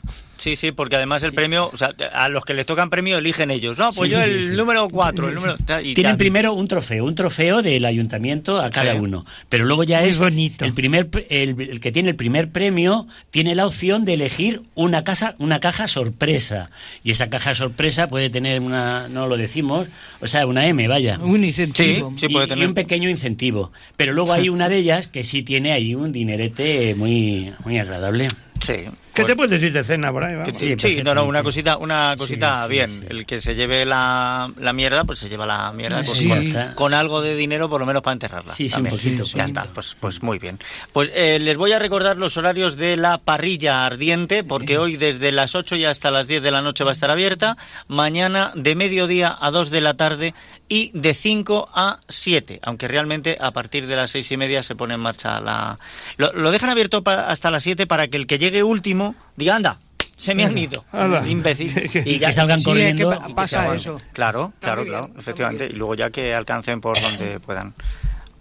sí, sí, porque además el premio, o sea, a los que les tocan premio eligen ellos. No, pues Sí, yo el sí. número 4, el número... y Tienen ya. primero un trofeo, un trofeo del ayuntamiento a cada Sí. uno. Pero luego ya Muy es bonito. el primer pre- el, el que tiene el primer premio tiene la opción de elegir una casa, una caja sorpresa. Y esa caja sorpresa puede tener una, no lo decimos, o sea, una M, vaya. Un incentivo. Sí, y, puede y tener. un pequeño incentivo. Pero luego hay una de ellas que sí tiene ahí un dinerete muy, muy agradable. Sí. ¿Qué te puedes decir de cena por ahí? vamos? Sí, no, no, una cosita, una cosita sí, bien. sí. El que se lleve la, la mierda, pues se lleva la mierda con, Sí. con- con algo de dinero, por lo menos para enterrarla. Sí, sí, un poquito, Ya está, pues, pues muy bien. Pues eh, les voy a recordar los horarios de la parrilla ardiente, porque hoy desde las 8 y hasta las 10 de la noche va a estar abierta. Mañana de mediodía a 2 de la tarde y de 5 a 7, aunque realmente a partir de las 6 y media se pone en marcha la... Lo, lo dejan abierto pa- hasta las 7 para que el que llegue último diga, anda, se me han ido, imbécil. Y que salgan Sí, corriendo. es que pa- pasa eso. Claro, claro, claro, bien, efectivamente. Y luego ya que alcancen por donde puedan.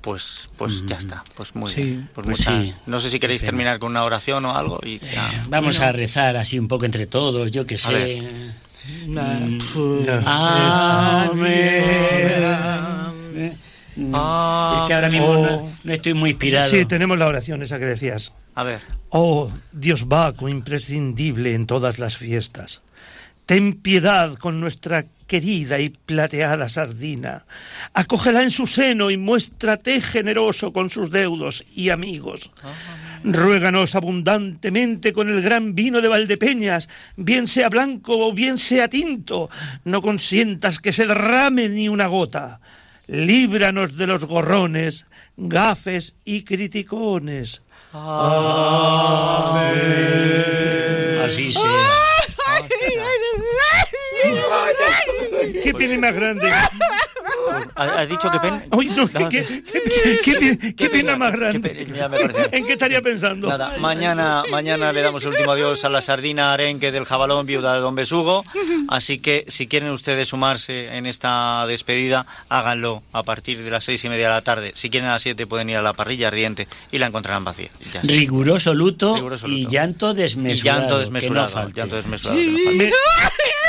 Pues, pues ya está, pues muy Sí, bien. Pues pues muchas- sí. No sé si queréis terminar con una oración o algo y ya. Vamos a rezar así un poco entre todos, yo que sé. Mm. Ya. Amén. Es que ahora mismo Oh. no, no estoy muy inspirado. Sí, tenemos la oración esa que decías. A ver. Oh, Dios vaco imprescindible en todas las fiestas. Ten piedad con nuestra querida y plateada sardina. Acógela en su seno y muéstrate generoso con sus deudos y amigos. Ruéganos abundantemente con el gran vino de Valdepeñas, bien sea blanco o bien sea tinto. No consientas que se derrame ni una gota. Líbranos de los gorrones, gafes y criticones. Así sea. ¿Qué tiene más grande? ¿Has dicho que pena? Uy, no, ¿qué, qué, qué, qué pena más grande? ¿En qué estaría pensando? Nada, mañana, mañana le damos el último adiós a la sardina arenque del jabalón viuda de Don Besugo. Así que si quieren ustedes sumarse en esta despedida, háganlo a partir de las seis y media de la tarde. Si quieren a las siete pueden ir a la parrilla ardiente y la encontrarán vacía. Ya. Riguroso luto, Riguroso luto. y llanto Y desmesurado. llanto que desmesurado. no llanto desmesurado. que no falte.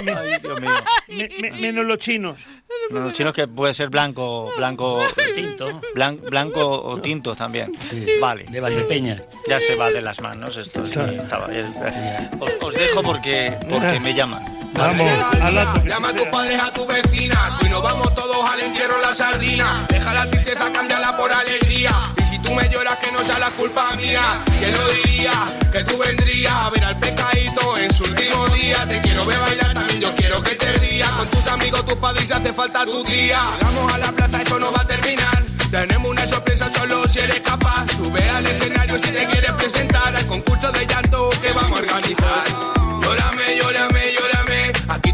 Me- Ay, Dios mío. me- me- menos los chinos. No, los chinos que puede ser blanco, blanco, tinto, blan- blanco o tinto también. Vale. De Valdepeña. Ya se va de las manos esto. sí, estaba bien. Os, os dejo porque, porque me llaman. Vamos, Llama a tus padres, a tu vecina. Tú y nos vamos todos al entierro la sardina. Deja la tristeza, cámbiala por alegría. Y si tú me lloras, que no sea la culpa mía. Que no diría que tú vendrías a ver al pecadito en su último día. Te quiero ver bailar, también yo quiero que te rías. Con tus amigos, tus padres, si hace falta tu guía. Vamos a la plaza, esto no va a terminar. Tenemos una sorpresa solo si eres capaz. Sube al escenario si te quieres presentar al concurso de llanto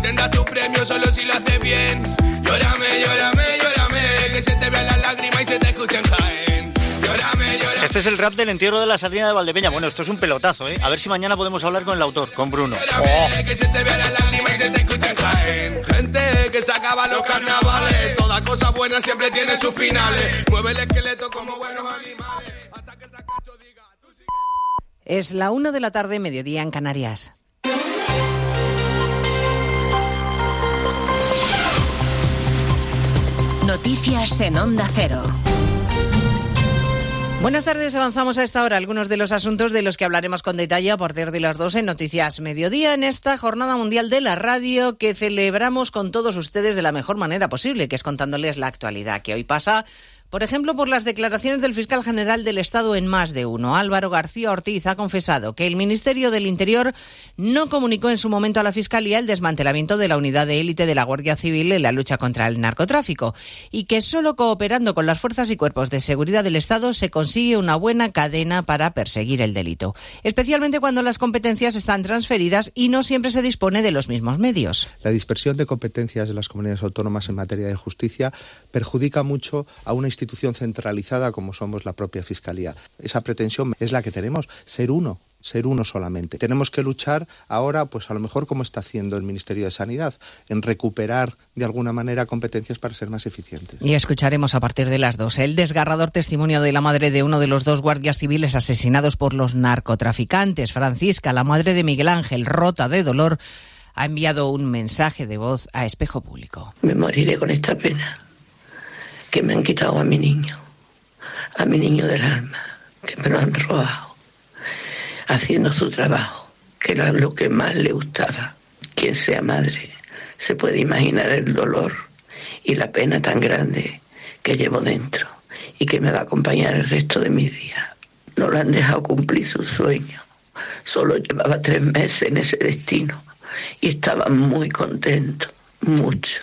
tendrás tu premio solo si lo haces bien. Llórame, llórame, llórame. Que se te vean las lágrimas y se te escuchen caen. Llórame, llórame. Este es el rap del entierro de la sardina de Valdepeña. Bueno, esto es un pelotazo, ¿eh? A ver si mañana podemos hablar con el autor, con Bruno. Llórame, Que se te vean las lágrimas y se te escuchen caen. Gente que se acaba los carnavales. Toda cosa buena siempre tiene sus finales. Mueve el esqueleto como buenos animales. Es la una de la tarde, mediodía en Canarias. Noticias en Onda Cero. Buenas tardes, avanzamos a esta hora algunos de los asuntos de los que hablaremos con detalle a partir de las dos en Noticias Mediodía en esta Jornada Mundial de la Radio que celebramos con todos ustedes de la mejor manera posible, que es contándoles la actualidad que hoy pasa. Por ejemplo, por las declaraciones del fiscal general del Estado en más de uno. Álvaro García Ortiz ha confesado que el Ministerio del Interior no comunicó en su momento a la Fiscalía el desmantelamiento de la unidad de élite de la Guardia Civil en la lucha contra el narcotráfico y que solo cooperando con las fuerzas y cuerpos de seguridad del Estado se consigue una buena cadena para perseguir el delito, especialmente cuando las competencias están transferidas y no siempre se dispone de los mismos medios. La dispersión de competencias de las comunidades autónomas en materia de justicia perjudica mucho a una institución centralizada como somos la propia Fiscalía. Esa pretensión es la que tenemos, ser uno ser uno solamente. Tenemos que luchar ahora, pues a lo mejor como está haciendo el Ministerio de Sanidad, en recuperar de alguna manera competencias para ser más eficientes. Y escucharemos a partir de las dos el desgarrador testimonio de la madre de uno de los dos guardias civiles asesinados por los narcotraficantes. Francisca, la madre de Miguel Ángel, rota de dolor, ha enviado un mensaje de voz a Espejo Público. Me moriré con esta pena que me han quitado a mi niño, a mi niño del alma, que me lo han robado, haciendo su trabajo, que era lo que más le gustaba. Quien sea madre se puede imaginar el dolor y la pena tan grande que llevo dentro y que me va a acompañar el resto de mis días. No le han dejado cumplir su sueño. Solo llevaba tres meses en ese destino y estaba muy contento, mucho.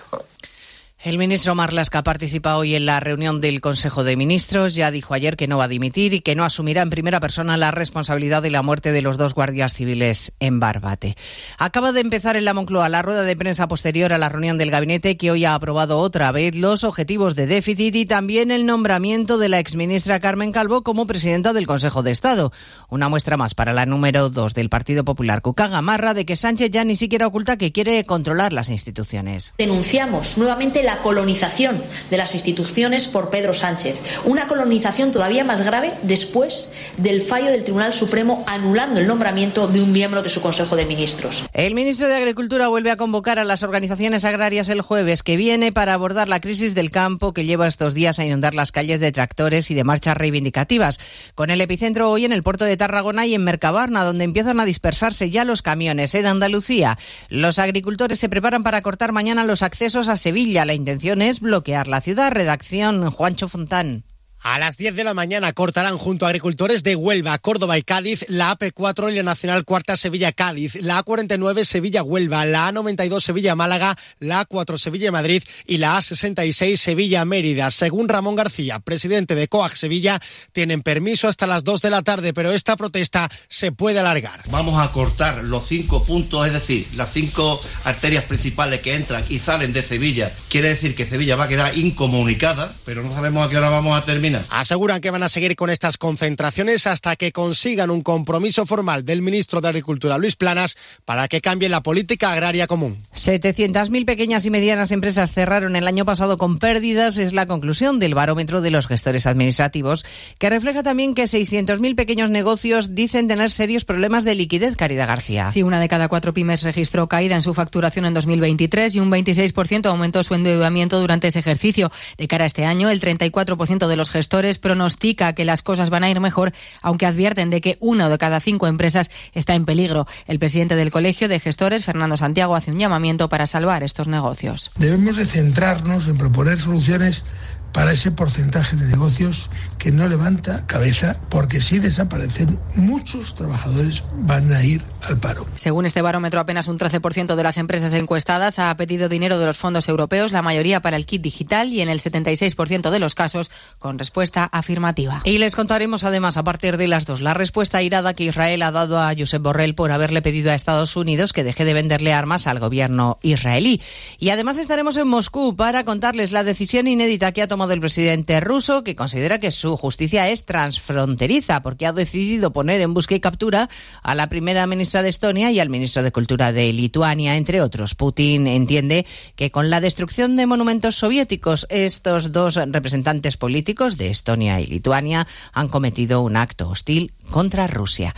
El ministro Marlaska participa hoy en la reunión del Consejo de Ministros. Ya dijo ayer que no va a dimitir y que no asumirá en primera persona la responsabilidad de la muerte de los dos guardias civiles en Barbate. Acaba de empezar en la Moncloa la rueda de prensa posterior a la reunión del gabinete que hoy ha aprobado otra vez los objetivos de déficit y también el nombramiento de la exministra Carmen Calvo como presidenta del Consejo de Estado. Una muestra más para la número dos del Partido Popular, Cuca Gamarra, de que Sánchez ya ni siquiera oculta que quiere controlar las instituciones. Denunciamos nuevamente la colonización de las instituciones por Pedro Sánchez. Una colonización todavía más grave después del fallo del Tribunal Supremo anulando el nombramiento de un miembro de su Consejo de Ministros. El ministro de Agricultura vuelve a convocar a las organizaciones agrarias el jueves que viene para abordar la crisis del campo que lleva estos días a inundar las calles de tractores y de marchas reivindicativas. Con el epicentro hoy en el puerto de Tarragona y en Mercabarna, donde empiezan a dispersarse ya los camiones. En Andalucía, los agricultores se preparan para cortar mañana los accesos a Sevilla. La intención es bloquear la ciudad. Redacción Juancho Fontán. A las 10 de la mañana cortarán junto a agricultores de Huelva, Córdoba y Cádiz la AP4 y la Nacional Cuarta Sevilla-Cádiz, la A49 Sevilla-Huelva, la A92 Sevilla-Málaga, la A4 Sevilla-Madrid y la A66 Sevilla-Mérida. Según Ramón García, presidente de COAG Sevilla, tienen permiso hasta las 2 de la tarde, pero esta protesta se puede alargar. Vamos a cortar los cinco puntos, es decir, las cinco arterias principales que entran y salen de Sevilla. Quiere decir que Sevilla va a quedar incomunicada, pero no sabemos a qué hora vamos a terminar. Aseguran que van a seguir con estas concentraciones hasta que consigan un compromiso formal del ministro de Agricultura, Luis Planas, para que cambie la política agraria común. 700.000 pequeñas y medianas empresas cerraron el año pasado con pérdidas, es la conclusión del barómetro de los gestores administrativos, que refleja también que 600.000 pequeños negocios dicen tener serios problemas de liquidez, Caridad García. Sí, una de cada cuatro pymes registró caída en su facturación en 2023 y un 26% aumentó su endeudamiento durante ese ejercicio. De cara a este año, el 34% de los gestores gestores pronostica que las cosas van a ir mejor, aunque advierten de que una de cada cinco empresas está en peligro. El presidente del Colegio de Gestores, Fernando Santiago, hace un llamamiento para salvar estos negocios. Debemos de centrarnos en proponer soluciones para ese porcentaje de negocios que no levanta cabeza, porque si desaparecen, muchos trabajadores van a ir al paro. Según este barómetro, apenas un 13% de las empresas encuestadas ha pedido dinero de los fondos europeos, la mayoría para el kit digital y en el 76% de los casos con respuesta afirmativa. Y les contaremos además a partir de las dos la respuesta irada que Israel ha dado a Josep Borrell por haberle pedido a Estados Unidos que deje de venderle armas al gobierno israelí. Y además estaremos en Moscú para contarles la decisión inédita que ha tomado del presidente ruso, que considera que su justicia es transfronteriza, porque ha decidido poner en busca y captura a la primera ministra de Estonia y al ministro de Cultura de Lituania, entre otros. Putin entiende que con la destrucción de monumentos soviéticos, estos dos representantes políticos de Estonia y Lituania han cometido un acto hostil contra Rusia.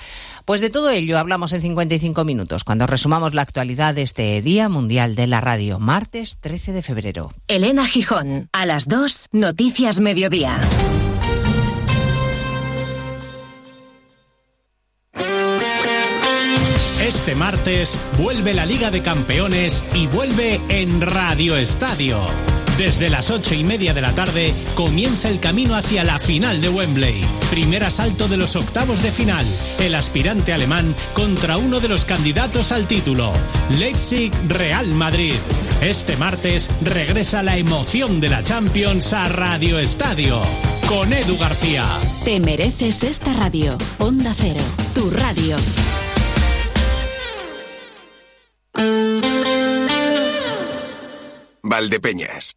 Pues de todo ello hablamos en 55 minutos, cuando resumamos la actualidad de este Día Mundial de la Radio, martes 13 de febrero. Elena Gijón, a las 2, Noticias Mediodía. Este martes vuelve la Liga de Campeones y vuelve en Radio Estadio. Desde las ocho y media de la tarde comienza el camino hacia la final de Wembley. Primer asalto de los octavos de final. El aspirante alemán contra uno de los candidatos al título. Leipzig Real Madrid. Este martes regresa la emoción de la Champions a Radio Estadio. Con Edu García. Te mereces esta radio. Onda Cero, tu radio. Valdepeñas,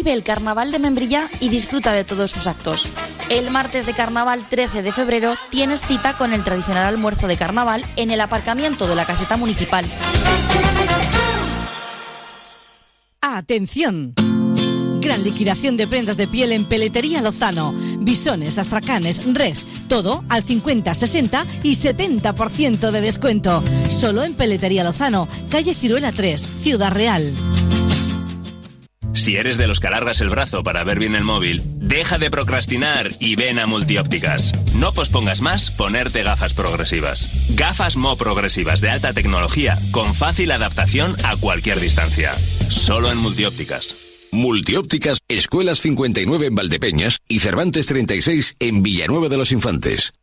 Vive el carnaval de Membrilla y disfruta de todos sus actos. El martes de carnaval 13 de febrero tienes cita con el tradicional almuerzo de carnaval en el aparcamiento de la caseta municipal. ¡Atención! Gran liquidación de prendas de piel en Peletería Lozano. Bisones, astracanes, res, todo al 50, 60 y 70% de descuento. Solo en Peletería Lozano, calle Ciruela 3, Ciudad Real. Si eres de los que alargas el brazo para ver bien el móvil, deja de procrastinar y ven a Multiópticas. No pospongas más ponerte gafas progresivas. Gafas Mo progresivas de alta tecnología con fácil adaptación a cualquier distancia. Solo en Multiópticas. Multiópticas, Escuelas 59 en Valdepeñas y Cervantes 36 en Villanueva de los Infantes.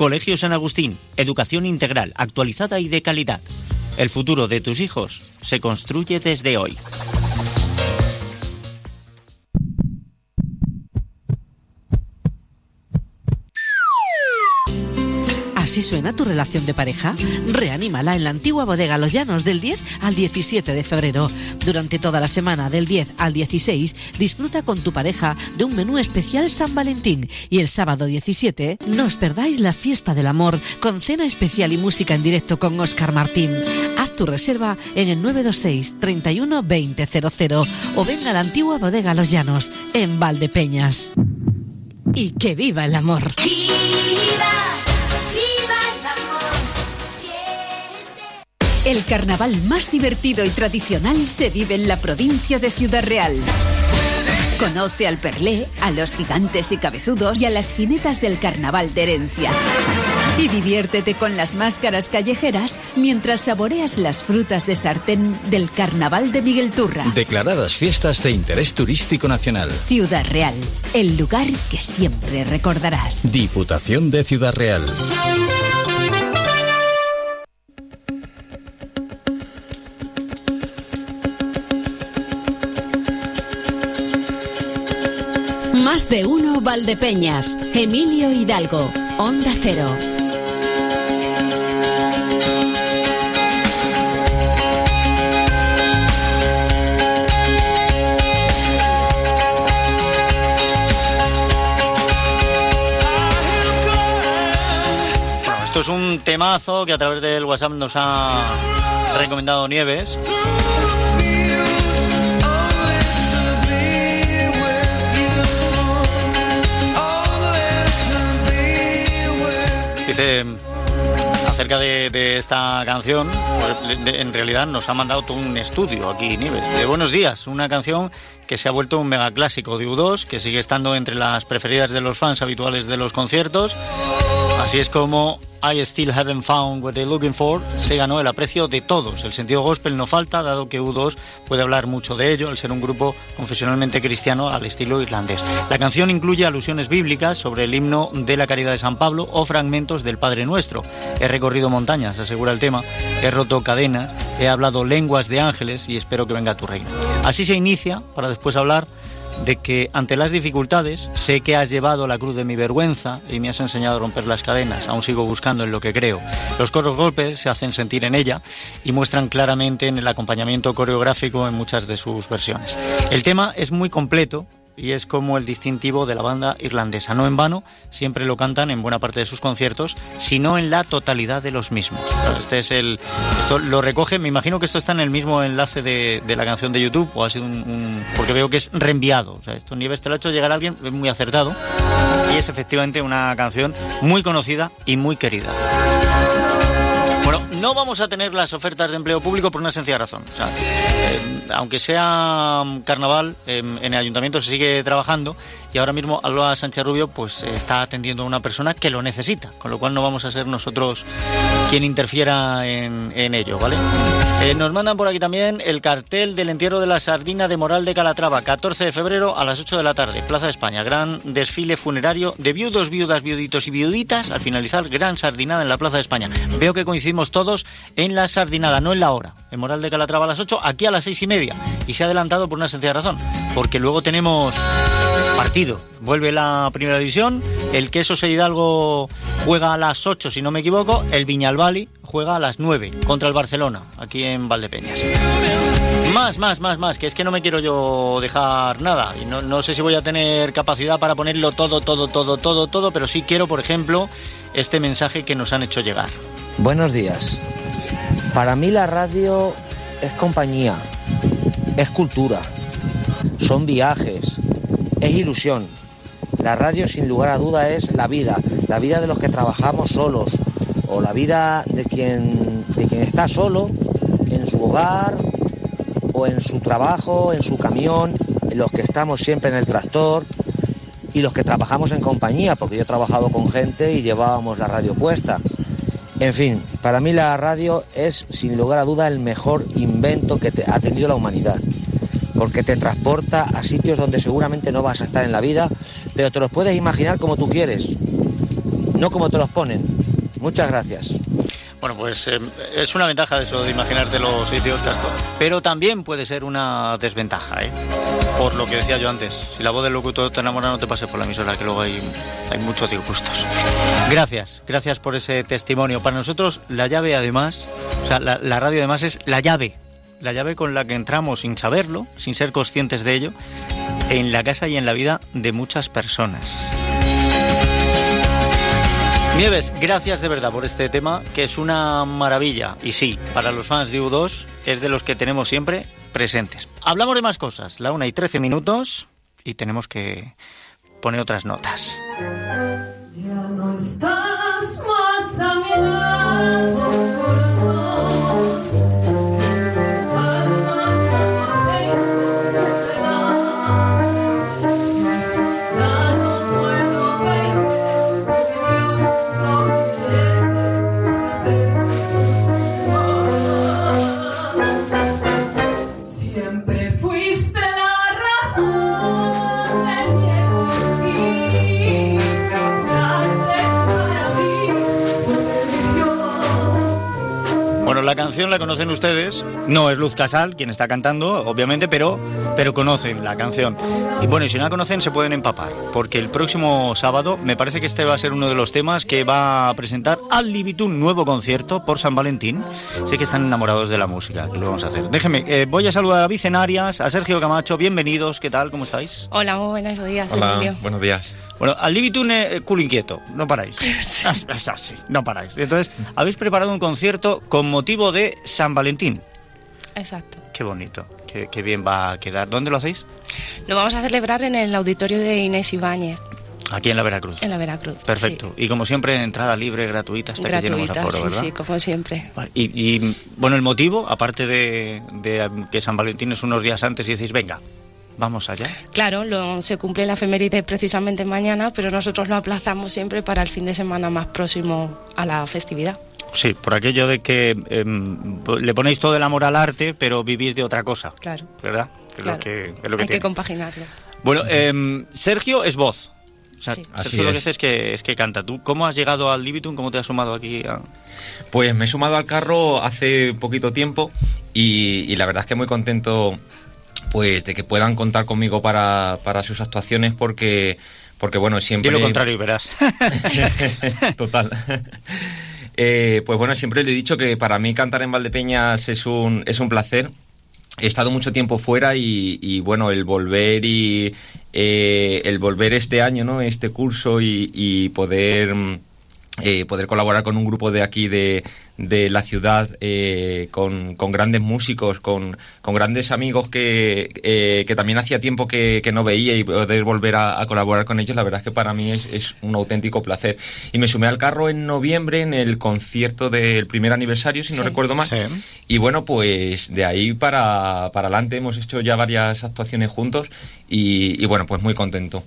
Colegio San Agustín, educación integral, actualizada y de calidad. El futuro de tus hijos se construye desde hoy. Suena tu relación de pareja? Reanímala en la antigua bodega Los Llanos del 10 al 17 de febrero. Durante toda la semana del 10 al 16 disfruta con tu pareja de un menú especial San Valentín y el sábado 17 no os perdáis la fiesta del amor con cena especial y música en directo con Oscar Martín. Haz tu reserva en el 926 31 2000 o venga a la antigua bodega Los Llanos en Valdepeñas. Y que viva el amor. El carnaval más divertido y tradicional se vive en la provincia de Ciudad Real. Conoce al Perlé, a los gigantes y cabezudos y a las jinetas del carnaval de herencia. Y diviértete con las máscaras callejeras mientras saboreas las frutas de sartén del carnaval de Miguel Turra. Declaradas fiestas de interés turístico nacional. Ciudad Real, el lugar que siempre recordarás. Diputación de Ciudad Real. De uno Valdepeñas. Emilio Hidalgo. Onda Cero. Bueno, esto es un temazo que a través del WhatsApp nos ha recomendado Nieves. Acerca de, de esta canción, pues, en realidad nos ha mandado todo un estudio aquí, Nieves. De Buenos Días, una canción que se ha vuelto un mega clásico de U2, que sigue estando entre las preferidas de los fans habituales de los conciertos. Así es como I Still Haven't Found What They're Looking For se ganó el aprecio de todos. El sentido gospel no falta, dado que U2 puede hablar mucho de ello al ser un grupo confesionalmente cristiano al estilo irlandés. La canción incluye alusiones bíblicas sobre el himno de la caridad de San Pablo o fragmentos del Padre Nuestro. He recorrido montañas, asegura el tema, he roto cadenas, he hablado lenguas de ángeles y espero que venga tu reino. Así se inicia para después hablar de que ante las dificultades sé que has llevado la cruz de mi vergüenza y me has enseñado a romper las cadenas. Aún sigo buscando en lo que creo. Los coros golpes se hacen sentir en ella y muestran claramente en el acompañamiento coreográfico en muchas de sus versiones. El tema es muy completo y es como el distintivo de la banda irlandesa. No en vano, siempre lo cantan en buena parte de sus conciertos, sino en la totalidad de los mismos. Este es el, esto lo recoge, me imagino que esto está en el mismo enlace de, de la canción de YouTube, o ha sido un, porque veo que es reenviado. O sea, esto Nieves te lo ha hecho llegar a alguien, es muy acertado, y es efectivamente una canción muy conocida y muy querida. Bueno, no vamos a tener las ofertas de empleo público por una sencilla razón. Eh, aunque sea mm, carnaval, em, en el ayuntamiento se sigue trabajando y ahora mismo Alba Sánchez Rubio pues eh, está atendiendo a una persona que lo necesita, con lo cual no vamos a ser nosotros quien interfiera en, en ello, ¿vale? Eh, nos mandan por aquí también el cartel del entierro de la sardina de Moral de Calatrava, 14 de febrero a las 8 de la tarde, Plaza de España, gran desfile funerario de viudos, viudas, viuditos y viuditas, al finalizar gran sardinada en la Plaza de España. Veo que coincidimos todos en la sardinada, no en la hora. En Moral de Calatrava a las 8, aquí a las 6 y media. Y se ha adelantado por una sencilla razón, porque luego tenemos partido. Vuelve la primera división, el Queso Hidalgo juega a las 8, si no me equivoco, el Viñalbali juega a las 9 contra el Barcelona, aquí en Valdepeñas. Más, más, más, más, que es que no me quiero yo dejar nada y no, no sé si voy a tener capacidad para ponerlo todo, todo, todo, todo, todo, pero sí quiero, por ejemplo, este mensaje que nos han hecho llegar. Buenos días. Para mí la radio es compañía, es cultura, son viajes, es ilusión. La radio sin lugar a duda es la vida, la vida de los que trabajamos solos o la vida de quien, de quien está solo en su hogar o en su trabajo, en su camión, los que estamos siempre en el tractor y los que trabajamos en compañía, porque yo he trabajado con gente y llevábamos la radio puesta. En fin, para mí la radio es sin lugar a duda el mejor invento que ha tenido la humanidad, porque te transporta a sitios donde seguramente no vas a estar en la vida, pero te los puedes imaginar como tú quieres, no como te los ponen. Muchas gracias. Bueno, pues eh, es una ventaja eso de imaginarte los sitios, Castor. Pero también puede ser una desventaja, ¿eh? Por lo que decía yo antes. Si la voz del locutor te enamora, no te pases por la emisora, que luego hay, hay muchos disgustos. Gracias, gracias por ese testimonio. Para nosotros, la llave además, o sea, la radio además es la llave. La llave con la que entramos sin saberlo, sin ser conscientes de ello, en la casa y en la vida de muchas personas. Nieves, gracias de verdad por este tema, que es una maravilla. Y sí, para los fans de U2 es de los que tenemos siempre presentes. Hablamos de más cosas, la una y 13 minutos, y tenemos que poner otras notas. Ya no estás más a mi lado, la canción la conocen ustedes, no es Luz Casal quien está cantando, obviamente, pero, pero conocen la canción. Y bueno, y si no la conocen se pueden empapar, porque el próximo sábado me parece que este va a ser uno de los temas que va a presentar al Libitun nuevo concierto por San Valentín. Sé que están enamorados de la música, que lo vamos a hacer. Déjenme, eh, voy a saludar a Vicen Arias, a Sergio Camacho, bienvenidos, ¿qué tal? ¿Cómo estáis? Hola, muy buenos días, Emilio. buenos días. Bueno, al Libitun eh, culo inquieto, no paráis. Es así, no paráis. Entonces, habéis preparado un concierto con motivo de San Valentín. Exacto. Qué bonito, qué, qué bien va a quedar. ¿Dónde lo hacéis? Lo vamos a celebrar en el auditorio de Inés Ibáñez, Aquí en la Veracruz. en la Veracruz. Perfecto. Y como siempre, entrada libre, gratuita, hasta que llenemos Gratuita, aforo, sí, ¿verdad? sí, como siempre. Vale, Y, y, bueno, el motivo, aparte de, de, que San Valentín es unos días antes y decís, venga, vamos allá. Claro, lo- se cumple la efeméride precisamente mañana, pero nosotros lo aplazamos siempre para el fin de semana más próximo a la festividad. Sí, por aquello de que em, le ponéis todo el amor al arte, pero vivís de otra cosa, Claro, ¿verdad? Es claro. lo que, es lo que hay que compaginarlo. Bueno, em, Sergio es voz. O sea, Sí. Sergio lo que es. hace es que, es que canta. ¿Tú cómo has llegado al Libitum? ¿Cómo te has sumado aquí? A... Pues me he sumado al carro hace poquito tiempo y, y la verdad es que muy contento pues de que puedan contar conmigo para, para sus actuaciones porque porque bueno siempre Di lo contrario y verás. total. Eh, pues bueno siempre le he dicho que para mí cantar en Valdepeñas es un es un placer. He estado mucho tiempo fuera y, y, bueno el volver y eh, el volver este año no este curso y, y poder mm, eh, poder colaborar con un grupo de aquí de, de la ciudad, eh, con, con grandes músicos, con, con grandes amigos que, eh, que también hacía tiempo que, que no veía y poder volver a, a colaborar con ellos, la verdad es que para mí es, es un auténtico placer. Y me sumé al carro en noviembre en el concierto del primer aniversario, si no recuerdo mal. Y bueno, pues de ahí para, para adelante hemos hecho ya varias actuaciones juntos y, y bueno, pues muy contento.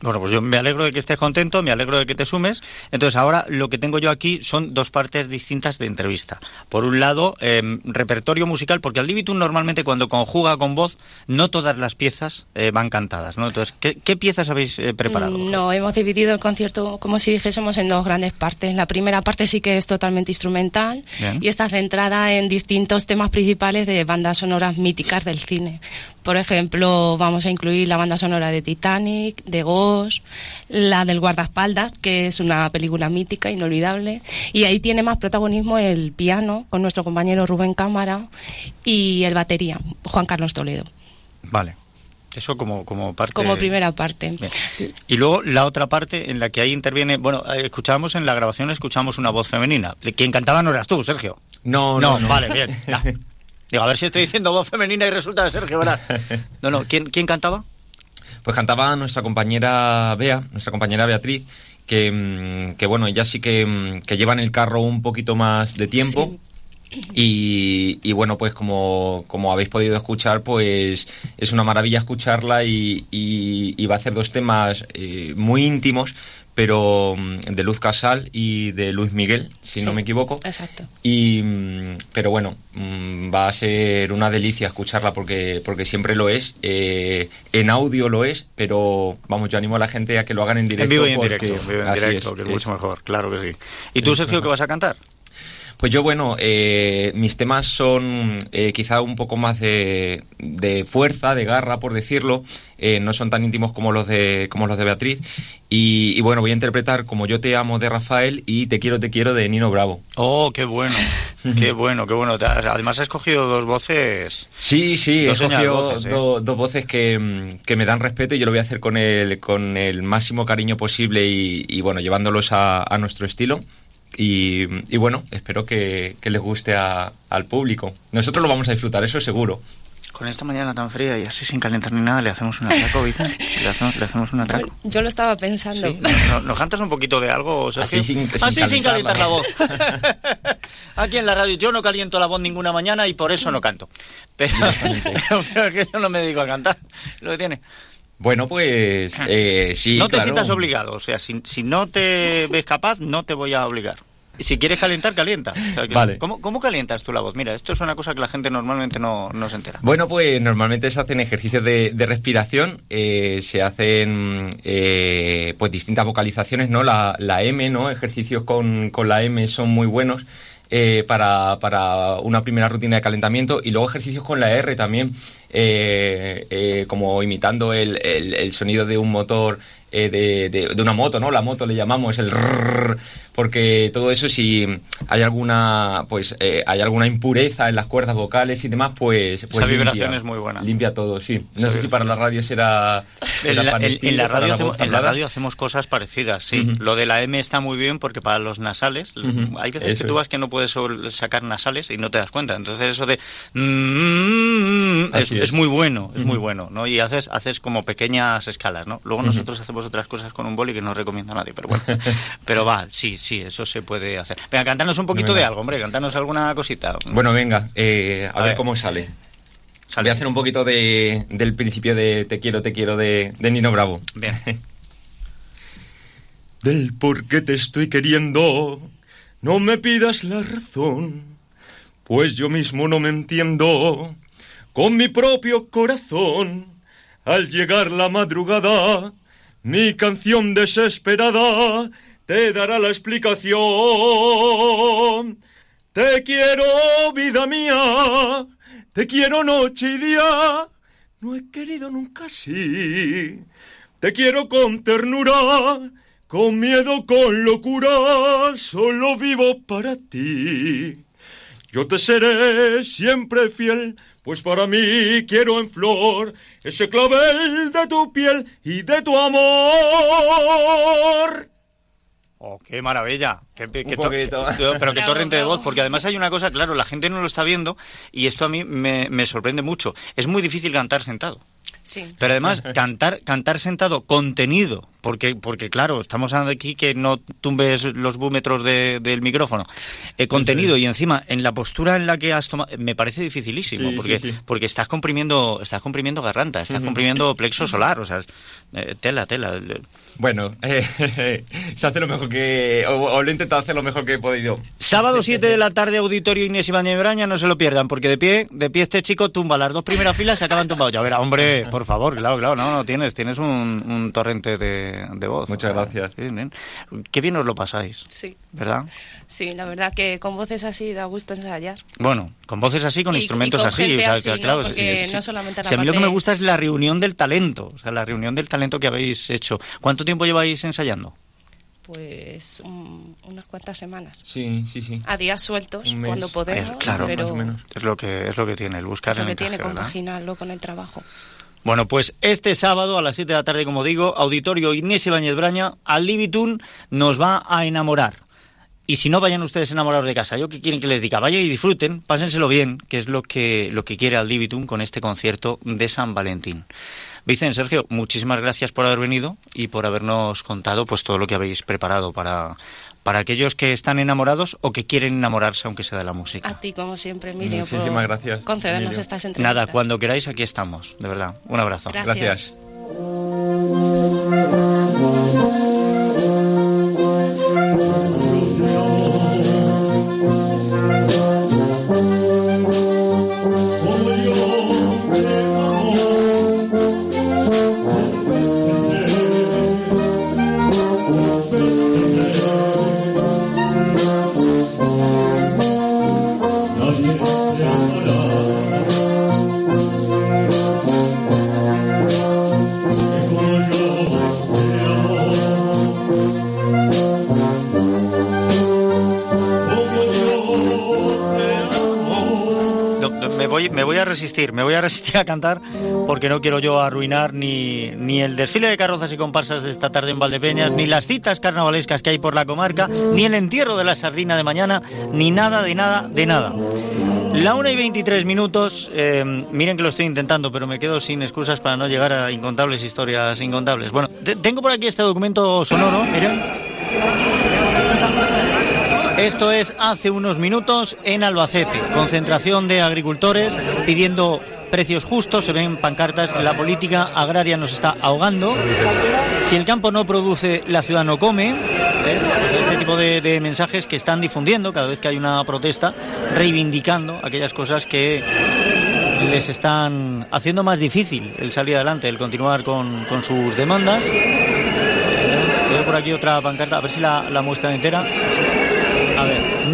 Bueno, pues yo me alegro de que estés contento, me alegro de que te sumes. Entonces, ahora lo que tengo yo aquí son dos partes distintas de entrevista. Por un lado, em, repertorio musical, porque al Libitum normalmente cuando conjuga con voz, no todas las piezas eh, van cantadas, ¿no? Entonces, ¿qué, qué piezas habéis eh, preparado? Mm, No, hemos dividido el concierto, como si dijésemos, en dos grandes partes. La primera parte sí que es totalmente instrumental Bien. y está centrada en distintos temas principales de bandas sonoras míticas del cine. Por ejemplo, vamos a incluir la banda sonora de Titanic, de La del guardaespaldas, que es una película mítica, inolvidable. Y ahí tiene más protagonismo el piano, con nuestro compañero Rubén Cámara, y el batería, Juan Carlos Toledo, Vale. Eso como, como parte... como primera parte. Bien. Y luego la otra parte en la que ahí interviene, bueno, eh, escuchábamos en la grabación, escuchamos una voz femenina. De Quien cantaba no eras tú, Sergio. No, no, no, no. vale, bien. ya. Digo, a ver si estoy diciendo voz femenina y resulta de Sergio, ¿verdad? No, no, ¿quién, quién cantaba? Pues cantaba nuestra compañera Bea, nuestra compañera Beatriz, que, mm, que bueno, ya sí que, mm, que llevan el carro un poquito más de tiempo. Y, y bueno, pues como, como habéis podido escuchar, pues es una maravilla escucharla y, y- y va a hacer dos temas eh, muy íntimos, pero mm, de Luz Casal y de Luis Miguel, si no me equivoco. Exacto. Y, mm, pero bueno, mm, va a ser una delicia escucharla porque, porque siempre lo es. Eh, en audio lo es, pero vamos, yo animo a la gente a que lo hagan en directo. En vivo y en porque- directo, en vivo y en directo, es, que es es- mucho mejor, claro que sí. ¿Y tú, Sergio, qué vas a cantar? Pues yo, bueno, eh, mis temas son eh, quizá un poco más de, de fuerza, de garra, por decirlo. Eh, no son tan íntimos como los de, como los de Beatriz. Y, y bueno, voy a interpretar Como yo te amo de Rafael y Te quiero, te quiero de Nino Bravo. Oh, qué bueno, qué bueno, qué bueno. Además has escogido dos voces. Sí, sí, he escogido voces, ¿eh? do- dos voces que, mm, que me dan respeto y yo lo voy a hacer con el, con el máximo cariño posible y, y, bueno, llevándolos a, a nuestro estilo. Y, y bueno, espero que, que les guste a- al público. Nosotros lo vamos a disfrutar, eso seguro. Con esta mañana tan fría y así sin calentar ni nada, le hacemos un atraco, Vita. Le hacemos, le hacemos un atraco. Yo lo estaba pensando. Sí, ¿no- ¿Nos cantas un poquito de algo? Así sin- sin Así sin calentar la voz. Aquí en la radio yo no caliento la voz ninguna mañana y por eso no canto. Pero, pero que yo no me dedico a cantar. Lo que tiene. Bueno, pues eh, sí, no te claro. sientas obligado. O sea, si, si no te ves capaz, no te voy a obligar. Si quieres calentar, calienta. O sea, Vale. ¿cómo, cómo calientas tú la voz? Mira, esto es una cosa que la gente normalmente no, no se entera. Bueno, pues normalmente se hacen ejercicios de, de respiración, eh, se hacen eh, pues distintas vocalizaciones, ¿no? La, la M, ¿no? Ejercicios con, con la M son muy buenos eh, para, para una primera rutina de calentamiento y luego ejercicios con la R también, eh, eh, como imitando el, el- el sonido de un motor. Eh, de, de- de una moto, ¿no? La moto le llamamos el rrrr, porque todo eso si hay alguna pues eh, hay alguna impureza en las cuerdas vocales y demás, pues, pues Esa vibración limpia, es muy buena. Limpia todo, sí. No Esa sé si para la radio será, En la, parecido, en la radio hacemos, en la radio hacemos cosas parecidas, sí. Ujú. Lo de la M está muy bien porque para los nasales, Ujú. hay veces Eso que tú es. vas que no puedes sacar nasales y no te das cuenta. Entonces eso de mm, es, Así es es. muy bueno, es muy Ujú. bueno, ¿no? Y haces haces como pequeñas escalas, ¿no? Luego nosotros hacemos otras cosas con un boli que no recomiendo a nadie, pero bueno. pero va, sí, sí, eso se puede hacer. Venga, cantanos un poquito Venga. de algo, hombre, cantanos alguna cosita. Bueno, venga, eh, a, A ver, ver. cómo sale. Voy a hacer un poquito de, del principio de Te quiero, te quiero de, de Nino Bravo. Bien. Del por qué te estoy queriendo, no me pidas la razón, pues yo mismo no me entiendo con mi propio corazón. Al llegar la madrugada, mi canción desesperada te dará la explicación. Te quiero, vida mía, te quiero noche y día, no he querido nunca así. Te quiero con ternura, con miedo, con locura, solo vivo para ti. Yo te seré siempre fiel, pues para mí quiero en flor ese clavel de tu piel y de tu amor. Oh, qué maravilla. Qué, qué pero qué torrente de voz, porque además hay una cosa, claro, la gente no lo está viendo y esto a mí me, me sorprende mucho. Es muy difícil cantar sentado. Sí. Pero además, cantar, cantar sentado, contenido, porque, porque claro, estamos hablando aquí que no tumbes los búmetros de- del micrófono. Eh, contenido y encima en la postura en la que has tomado, me parece dificilísimo, Sí, porque, porque estás comprimiendo, estás comprimiendo garganta, estás comprimiendo plexo solar, o sea, eh, tela, tela. Bueno, eh, se hace lo mejor que... O, o lo he intentado hacer lo mejor que he podido. Sábado 7 de la tarde, Auditorio Inés Ibáñez Braña, no se lo pierdan, porque de pie, de pie este chico tumba las dos primeras filas, se acaban tumbados. Ya verá, hombre, por favor, claro, claro, no, no, tienes, tienes un, un torrente de, de voz. Muchas O sea, gracias. sí, bien. Qué bien os lo pasáis, Sí, ¿verdad? sí, la verdad que con voces así da gusto ensayar. Bueno, con voces así, con Y- instrumentos y con así. gente o sea, así, que, ¿no? claro, Porque sí, no sí. solamente la Sí, a mí lo que me gusta es la reunión del talento, o sea, la reunión del talento que habéis hecho. ¿Cuánto tiempo lleváis ensayando? Pues un- unas cuantas semanas. Sí, sí, sí. A días sueltos, Un mes. cuando podemos, Eh, claro, pero más o menos. Es lo que, es lo que tiene, el buscar es lo el que tiene encaje, ¿verdad? compaginarlo con el trabajo. Bueno, pues este sábado a las 7 de la tarde, como digo, Auditorio Inés Ibáñez Braña, al Libitun nos va a enamorar. Y si no, vayan ustedes enamorados de casa. Yo que quieren que les diga, vayan y disfruten, pásenselo bien, que es lo que, lo que quiere al Libitun con este concierto de San Valentín. Vicente, Sergio, muchísimas gracias por haber venido y por habernos contado pues todo lo que habéis preparado para, para aquellos que están enamorados o que quieren enamorarse aunque sea de la música. A ti, como siempre, Emilio, Muchísimas por gracias, concedernos Emilio. estas entrevistas. Nada, cuando queráis aquí estamos, de verdad. Un abrazo. Gracias. Gracias. Resistir, me voy a resistir a cantar porque no quiero yo arruinar ni, ni el desfile de carrozas y comparsas de esta tarde en Valdepeñas, ni las citas carnavalescas que hay por la comarca, ni el entierro de la sardina de mañana, ni nada de nada de nada. La 1 y 23 minutos, eh, miren que lo estoy intentando, pero me quedo sin excusas para no llegar a incontables historias incontables. Bueno, te- tengo por aquí este documento sonoro, miren. Esto es hace unos minutos en Albacete. Concentración de agricultores pidiendo precios justos. Se ven pancartas. La política agraria nos está ahogando. Si el campo no produce, la ciudad no come. ¿eh? Pues este tipo de, mensajes que están difundiendo cada vez que hay una protesta, reivindicando aquellas cosas que les están haciendo más difícil el salir adelante, el continuar con, sus demandas. Veo por aquí otra pancarta, a ver si la, la muestran entera.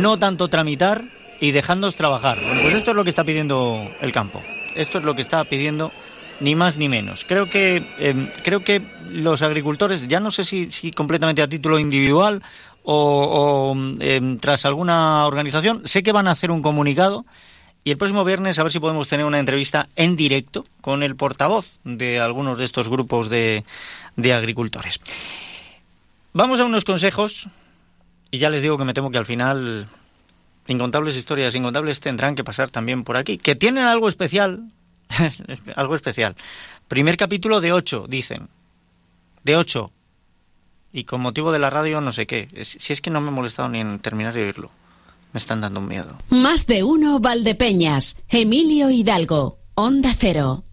No tanto tramitar y dejándonos trabajar. Bueno, pues esto es lo que está pidiendo el campo. Esto es lo que está pidiendo ni más ni menos. Creo que eh, creo que los agricultores, ya no sé si, completamente a título individual o, o, eh, tras alguna organización, sé que van a hacer un comunicado y el próximo viernes a ver si podemos tener una entrevista en directo con el portavoz de algunos de estos grupos de, de agricultores. Vamos a unos consejos y ya les digo que me temo que al final incontables historias incontables tendrán que pasar también por aquí, que tienen algo especial, algo especial. Primer capítulo de ocho, dicen. De ocho. Y con motivo de la radio no sé qué. Si es que no me he molestado ni en terminar de oírlo. Me están dando un miedo. Más de uno Valdepeñas. Emilio Hidalgo. Onda Cero.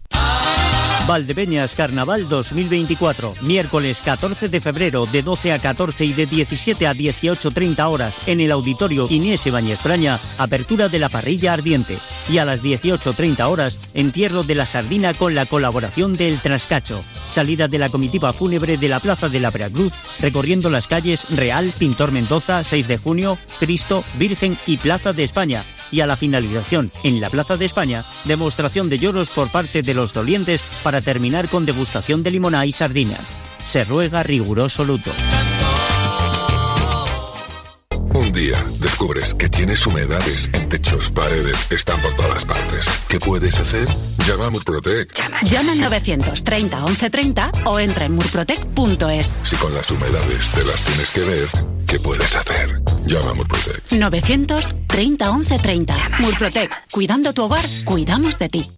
Valdepeñas Carnaval 2024, miércoles 14 de febrero de 12 a 14 y de 17 a 18.30 horas en el auditorio Inés Ibáñez Braña, apertura de la parrilla ardiente. Y a las 18.30 horas entierro de la sardina con la colaboración del Trascacho, salida de la comitiva fúnebre de la Plaza de la Veracruz recorriendo las calles Real, Pintor Mendoza, 6 de junio, Cristo, Virgen y Plaza de España y a la finalización en la Plaza de España, demostración de lloros por parte de los dolientes para terminar con degustación de limoná y sardinas. Se ruega riguroso luto. Un día descubres que tienes humedades en techos, paredes, están por todas partes. ¿Qué puedes hacer? Llama a Murprotec. Llama al 930 1130 o entra en murprotec.es. Si con las humedades te las tienes que ver, ¿qué puedes hacer? Llama a Murprotec. 930 1130. Murprotec. Cuidando tu hogar, cuidamos de ti.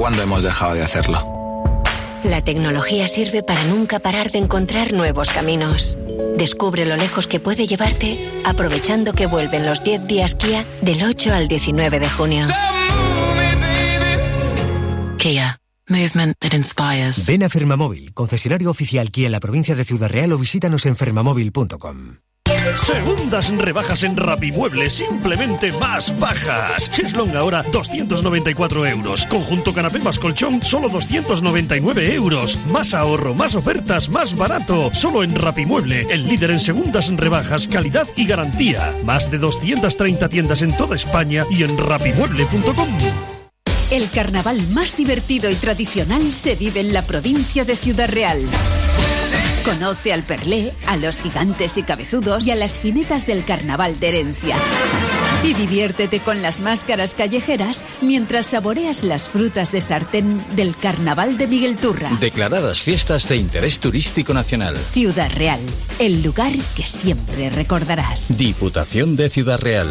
¿Cuándo hemos dejado de hacerlo? La tecnología sirve para nunca parar de encontrar nuevos caminos. Descubre lo lejos que puede llevarte aprovechando que vuelven los 10 días Kia del 8 al 19 de junio. Kia. Movement that inspires. Ven a Fermamóvil, concesionario oficial Kia en la provincia de Ciudad Real o visítanos en fermamóvil.com. Segundas rebajas en Rapimueble, simplemente más bajas. Cheslong ahora 294 euros. Conjunto canapé más colchón, solo 299 euros. Más ahorro, más ofertas, más barato. Solo en Rapimueble, el líder en segundas rebajas, calidad y garantía. Más de 230 tiendas en toda España y en rapimueble.com. El carnaval más divertido y tradicional se vive en la provincia de Ciudad Real. Conoce al Perlé, a los gigantes y cabezudos y a las jinetas del carnaval de herencia. Y diviértete con las máscaras callejeras mientras saboreas las frutas de sartén del carnaval de Miguel Turra. Declaradas fiestas de interés turístico nacional. Ciudad Real, el lugar que siempre recordarás. Diputación de Ciudad Real.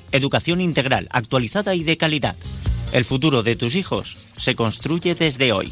educación integral, actualizada y de calidad. El futuro de tus hijos se construye desde hoy.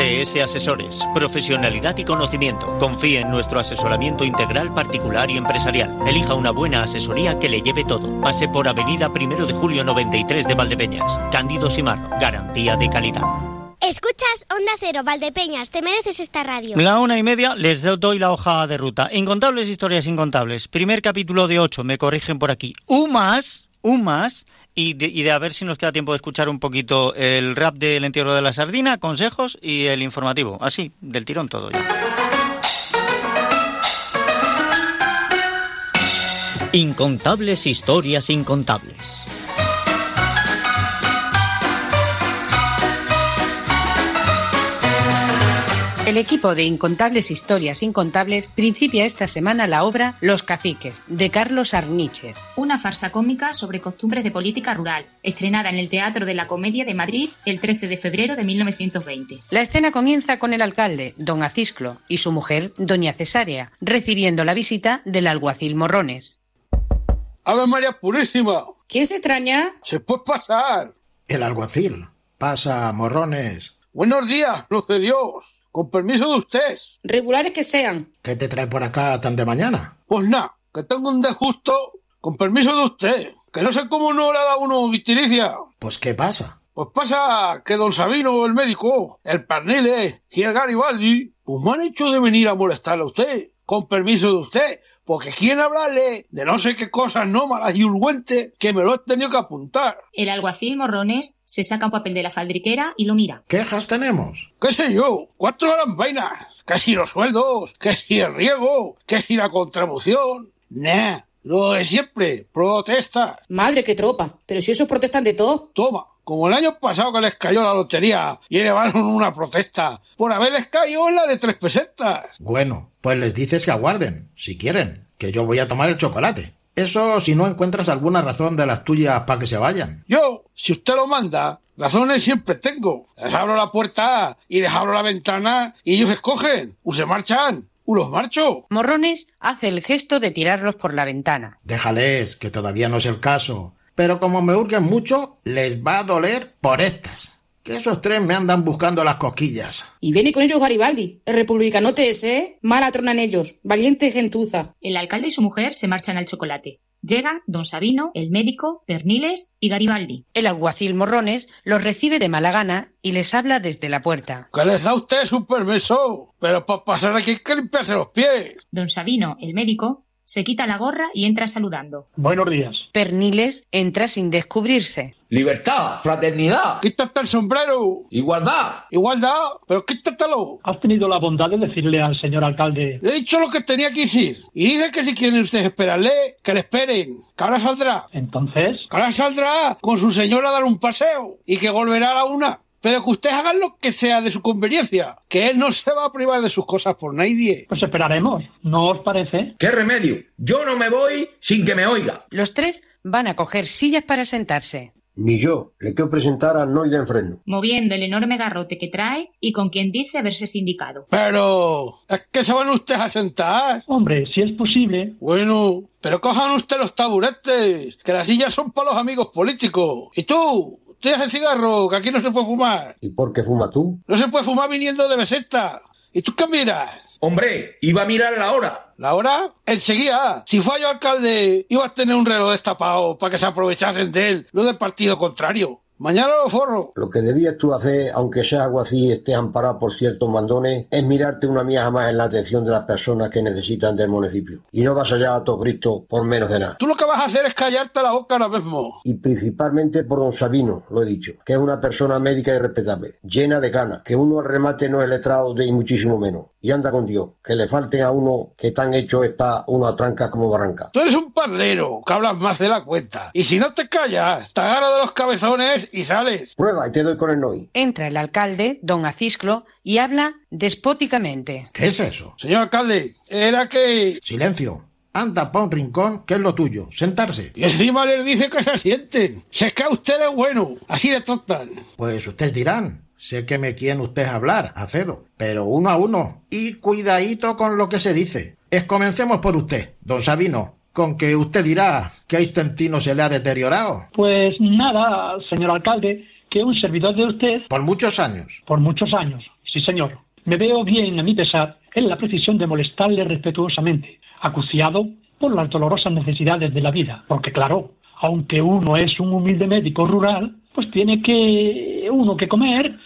CS Asesores, profesionalidad y conocimiento. Confíe en nuestro asesoramiento integral particular y empresarial. Elija una buena asesoría que le lleve todo. Pase por Avenida Primero de Julio 93 de Valdepeñas. Cándido Simarro, garantía de calidad. Escuchas Onda Cero, Valdepeñas, te mereces esta radio. La una y media les doy la hoja de ruta. Incontables historias incontables. Primer capítulo de ocho, me corrigen por aquí. Un más, un más. Y de, a ver si nos queda tiempo de escuchar un poquito el rap del entierro de la sardina, consejos y el informativo. Así, del tirón todo ya. Incontables historias incontables. El equipo de Incontables Historias Incontables principia esta semana la obra Los Caciques, de Carlos Arniches. Una farsa cómica sobre costumbres de política rural, estrenada en el Teatro de la Comedia de Madrid el 13 de febrero de 1920. La escena comienza con el alcalde, don Acisclo, y su mujer, doña Cesárea, recibiendo la visita del alguacil Morrones. ¡Ave María Purísima! ¿Quién se extraña? ¿Se puede pasar? El alguacil. Pasa, morrones. Buenos días, luz de Dios. Con permiso de usted. Regulares que sean. ¿Qué te trae por acá tan de mañana? Pues nada, que tengo un desgusto. Con permiso de usted. Que no sé cómo no le ha dado uno vitilicia. Pues ¿qué pasa? Pues pasa que don Sabino, el médico, el Parnile y el Garibaldi, pues me han hecho de venir a molestarle a usted. Con permiso de usted. Porque quieren hablarle de no sé qué cosas nómadas y urgüentes que me lo he tenido que apuntar. El alguacil Morrones se saca un papel de la faldriquera y lo mira. ¿Quejas tenemos? ¿Qué sé yo? Cuatro gran vainas. Que si los sueldos, que si el riego, que si la contribución. Nah, lo de siempre. Protestas. Madre, qué tropa. Pero si esos protestan de todo. Toma. Como el año pasado que les cayó la lotería y elevaron una protesta por haberles caído en la de tres pesetas. Bueno, pues les dices que aguarden, si quieren, que yo voy a tomar el chocolate. Eso si no encuentras alguna razón de las tuyas para que se vayan. Yo, si usted lo manda, razones siempre tengo. Les abro la puerta y les abro la ventana y ellos escogen. O se marchan. O los marcho. Morrones hace el gesto de tirarlos por la ventana. Déjales, que todavía no es el caso. Pero como me hurguen mucho, les va a doler por estas. Que esos tres me andan buscando las cosquillas. Y viene con ellos Garibaldi, el republicanote ese, ¿eh? Mala tronan ellos, valiente gentuza. El alcalde y su mujer se marchan al chocolate. Llegan Don Sabino, el médico, Perniles y Garibaldi. El alguacil Morrones los recibe de mala gana y les habla desde la puerta. ¿Que les da usted su permiso? Pero para pasar aquí hay que limpiarse los pies. Don Sabino, el médico, se quita la gorra y entra saludando. Buenos días. Perniles entra sin descubrirse. Libertad, fraternidad. Quítate el sombrero. Igualdad. Igualdad, pero quítatelo. ¿Has tenido la bondad de decirle al señor alcalde? Le he dicho lo que tenía que decir. Y dice que si quieren ustedes esperarle, que le esperen. Que ahora saldrá. Entonces. Que ahora saldrá con su señora a dar un paseo. Y que volverá a la una. Pero que ustedes hagan lo que sea de su conveniencia, que él no se va a privar de sus cosas por nadie. Pues esperaremos, ¿no os parece? ¿Qué remedio? Yo no me voy sin que me oiga. Los tres van a coger sillas para sentarse. Ni yo le quiero presentar a Noy del Freno. Moviendo el enorme garrote que trae y con quien dice haberse sindicado. Pero, ¿es que se van ustedes a sentar? Hombre, si es posible. Bueno, pero cojan ustedes los taburetes, que las sillas son para los amigos políticos. ¿Y tú? Tienes el cigarro, que aquí no se puede fumar. ¿Y por qué fumas tú? No se puede fumar viniendo de beseta. ¿Y tú qué miras? Hombre, iba a mirar la hora. ¿La hora? Enseguida. Si fue yo alcalde, iba a tener un reloj destapado para que se aprovechasen de él, no del partido contrario. Mañana lo forro. Lo que debías tú hacer, aunque sea algo así y estés amparado por ciertos mandones, es mirarte una mía más en la atención de las personas que necesitan del municipio. Y no vas allá a todo grito por menos de nada. Tú lo que vas a hacer es callarte la boca ahora mismo. Y principalmente por don Sabino, lo he dicho, que es una persona médica y respetable, llena de ganas, que uno al remate no es letrado de y muchísimo menos. Y anda con Dios, que le falten a uno que tan hecho está una tranca como barranca. Tú eres un parlero, que hablas más de la cuenta. Y si no te callas, te agarro de los cabezones y sales. Prueba y te doy con el NOI. Entra el alcalde, don Acisclo, y habla despóticamente. ¿Qué es eso? Señor alcalde, era que... Silencio. Anda pa' un rincón, que es lo tuyo. Sentarse. Y encima les dice que se sienten. Si es que a usted es bueno. Así le tratan. Pues ustedes dirán. Sé que me quieren ustedes hablar, Acedo, pero uno a uno. Y cuidadito con lo que se dice. Es comencemos por usted, don Sabino, con que usted dirá que a Istentino se le ha deteriorado. Pues nada, señor alcalde, que un servidor de usted... Por muchos años. Por muchos años, sí señor. Me veo bien a mi pesar en la precisión de molestarle respetuosamente, acuciado por las dolorosas necesidades de la vida, porque claro, aunque uno es un humilde médico rural, pues tiene que uno que comer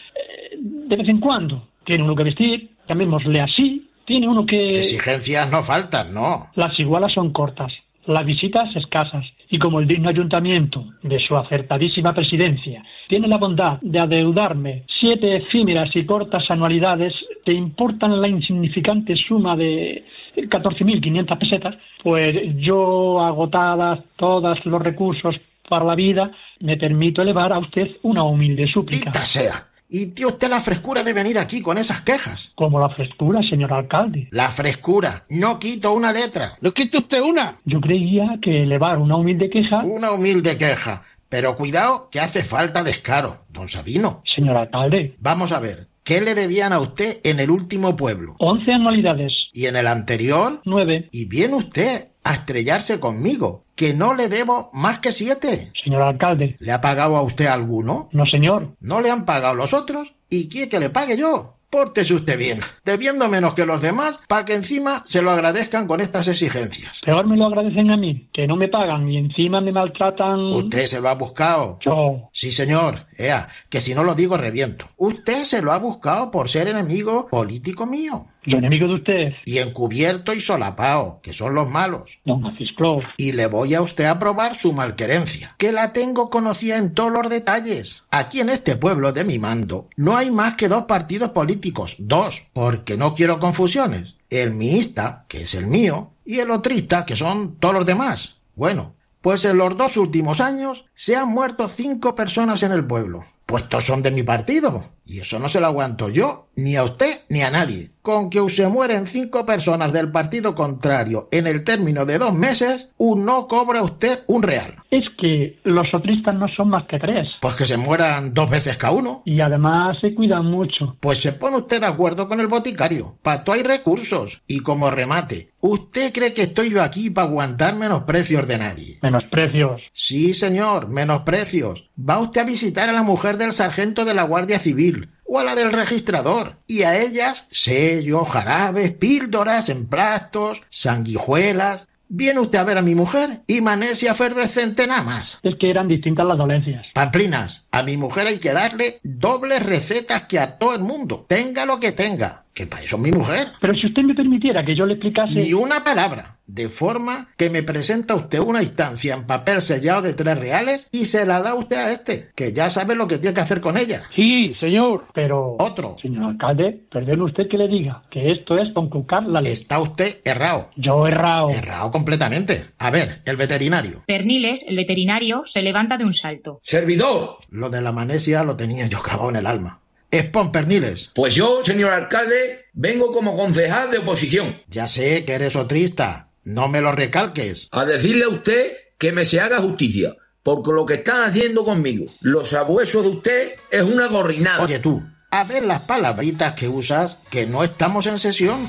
de vez en cuando, tiene uno que vestir, llamémosle así, tiene uno que... Exigencias no faltan, ¿no? Las igualas son cortas, las visitas escasas, y como el digno ayuntamiento de su acertadísima presidencia tiene la bondad de adeudarme siete efímeras y cortas anualidades que importan la insignificante suma de 14.500 pesetas, pues yo, agotadas todos los recursos para la vida, me permito elevar a usted una humilde súplica. ¡Dita sea! Y tío usted la frescura de venir aquí con esas quejas. Como la frescura, señor alcalde. La frescura. No quito una letra. ¿No quita usted una? Yo creía que elevar una humilde queja... Una humilde queja. Pero cuidado que hace falta descaro, don Sabino. Señor alcalde. Vamos a ver. ¿Qué le debían a usted en el último pueblo? Once anualidades. ¿Y en el anterior? Nueve. Y viene usted a estrellarse conmigo, que no le debo más que siete. Señor alcalde. ¿Le ha pagado a usted alguno? No, señor. ¿No le han pagado los otros? ¿Y quiere que le pague yo? Pórtese usted bien, debiendo menos que los demás, para que encima se lo agradezcan con estas exigencias. Peor me lo agradecen a mí, que no me pagan y encima me maltratan. ¿Usted se lo ha buscado? Yo. Sí, señor. Ea, que si no lo digo reviento. Usted se lo ha buscado por ser enemigo político mío. De usted. Y encubierto y solapao, que son los malos. Don Francisco. Y le voy a usted a probar su malquerencia, que la tengo conocida en todos los detalles. Aquí en este pueblo de mi mando no hay más que dos partidos políticos, dos, porque no quiero confusiones. El miista, que es el mío, y el otrista, que son todos los demás. Bueno, pues en los dos últimos años se han muerto cinco personas en el pueblo. Pues todos son de mi partido. Y eso no se lo aguanto yo, ni a usted, ni a nadie. Con que se mueren cinco personas del partido contrario en el término de dos meses, un no cobra usted un real. Es que los otristas no son más que tres. Pues que se mueran dos veces cada uno. Y además se cuidan mucho. Pues se pone usted de acuerdo con el boticario. Pato hay recursos. Y como remate, ¿usted cree que estoy yo aquí para aguantar menosprecios de nadie? Menosprecios. Sí, señor, menosprecios. Va usted a visitar a la mujer del sargento de la Guardia Civil o a la del registrador, y a ellas sellos, jarabes, píldoras, emplastos, sanguijuelas, Viene usted a ver a mi mujer y manesia efervescente nada más. Es que eran distintas las dolencias. Pamplinas, a mi mujer hay que darle dobles recetas que a todo el mundo, tenga lo que tenga, que para eso es mi mujer. Pero si usted me permitiera que yo le explicase... Ni una palabra, de forma que me presenta usted una instancia en papel sellado de tres reales y se la da usted a este, que ya sabe lo que tiene que hacer con ella. Sí, señor. Pero... Otro. Señor alcalde, perdone usted que le diga que esto es conculcar la ley. Está usted errado. Yo errado. Errado completamente. A ver, el veterinario. Perniles, el veterinario, se levanta de un salto. Servidor. Lo de la manesia lo tenía yo grabado en el alma. Espon Perniles. Pues yo, señor alcalde, vengo como concejal de oposición. Ya sé que eres otrista. No me lo recalques. A decirle a usted que me se haga justicia. Porque lo que están haciendo conmigo, los abuesos de usted, es una gorrinada. Oye tú, a ver las palabritas que usas, que no estamos en sesión.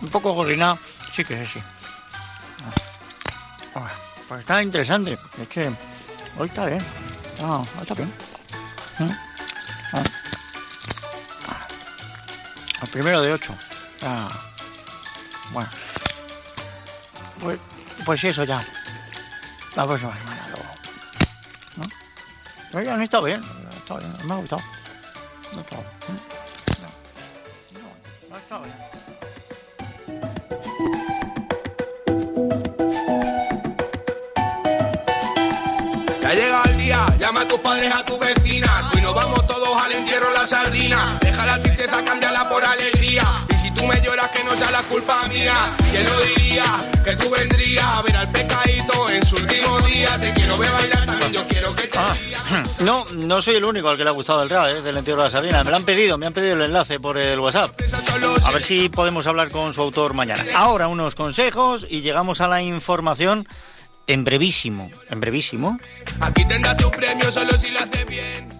Un poco gorrinado, sí que es así. Ah, Pues está interesante. Es que hoy está bien. No, hoy está bien. ¿Mm? Ah. El primero de ocho. Ah. Bueno. Pues, pues eso ya. La próxima semana luego. ¿No? No está bien. Está bien. Me ha gustado. No está no, no está bien. Ya ha llegado el día, llama a tus padres, a tu vecina. Tú y nos vamos todos al entierro la sardina. Deja la tristeza, cámbiala por alegría. Y si tú me lloras, que no sea la culpa mía. ¿Quién lo diría? Que tú vendrías a ver al pecadito en su último día. Te quiero ver bailar, también yo quiero que te No, no soy el único al que le ha gustado el rap, ¿eh? del entierro de la Sardina. Me lo han pedido, me han pedido el enlace por el WhatsApp. A ver si podemos hablar con su autor mañana. Ahora unos consejos y llegamos a la información en brevísimo. En brevísimo. Aquí tendrás tu premio solo si lo haces bien.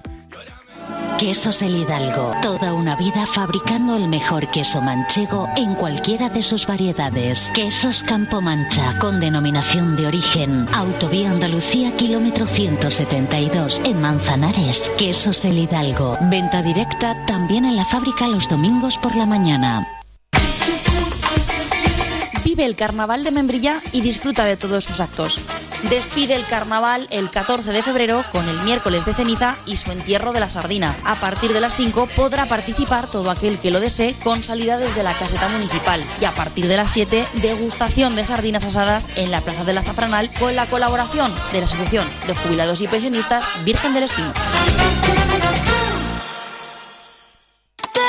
Quesos El Hidalgo. Toda una vida fabricando el mejor queso manchego en cualquiera de sus variedades. Quesos Campo Mancha, con denominación de origen. Autovía Andalucía, kilómetro 172, en Manzanares. Quesos El Hidalgo. Venta directa también en la fábrica los domingos por la mañana. Vive el carnaval de Membrilla y disfruta de todos sus actos. Despide el carnaval el 14 de febrero con el miércoles de ceniza y su entierro de la sardina. A partir de las 5 podrá participar todo aquel que lo desee con salida desde la caseta municipal. Y a partir de las 7, degustación de sardinas asadas en la Plaza de la Zafranal con la colaboración de la Asociación de Jubilados y Pensionistas Virgen del Espino.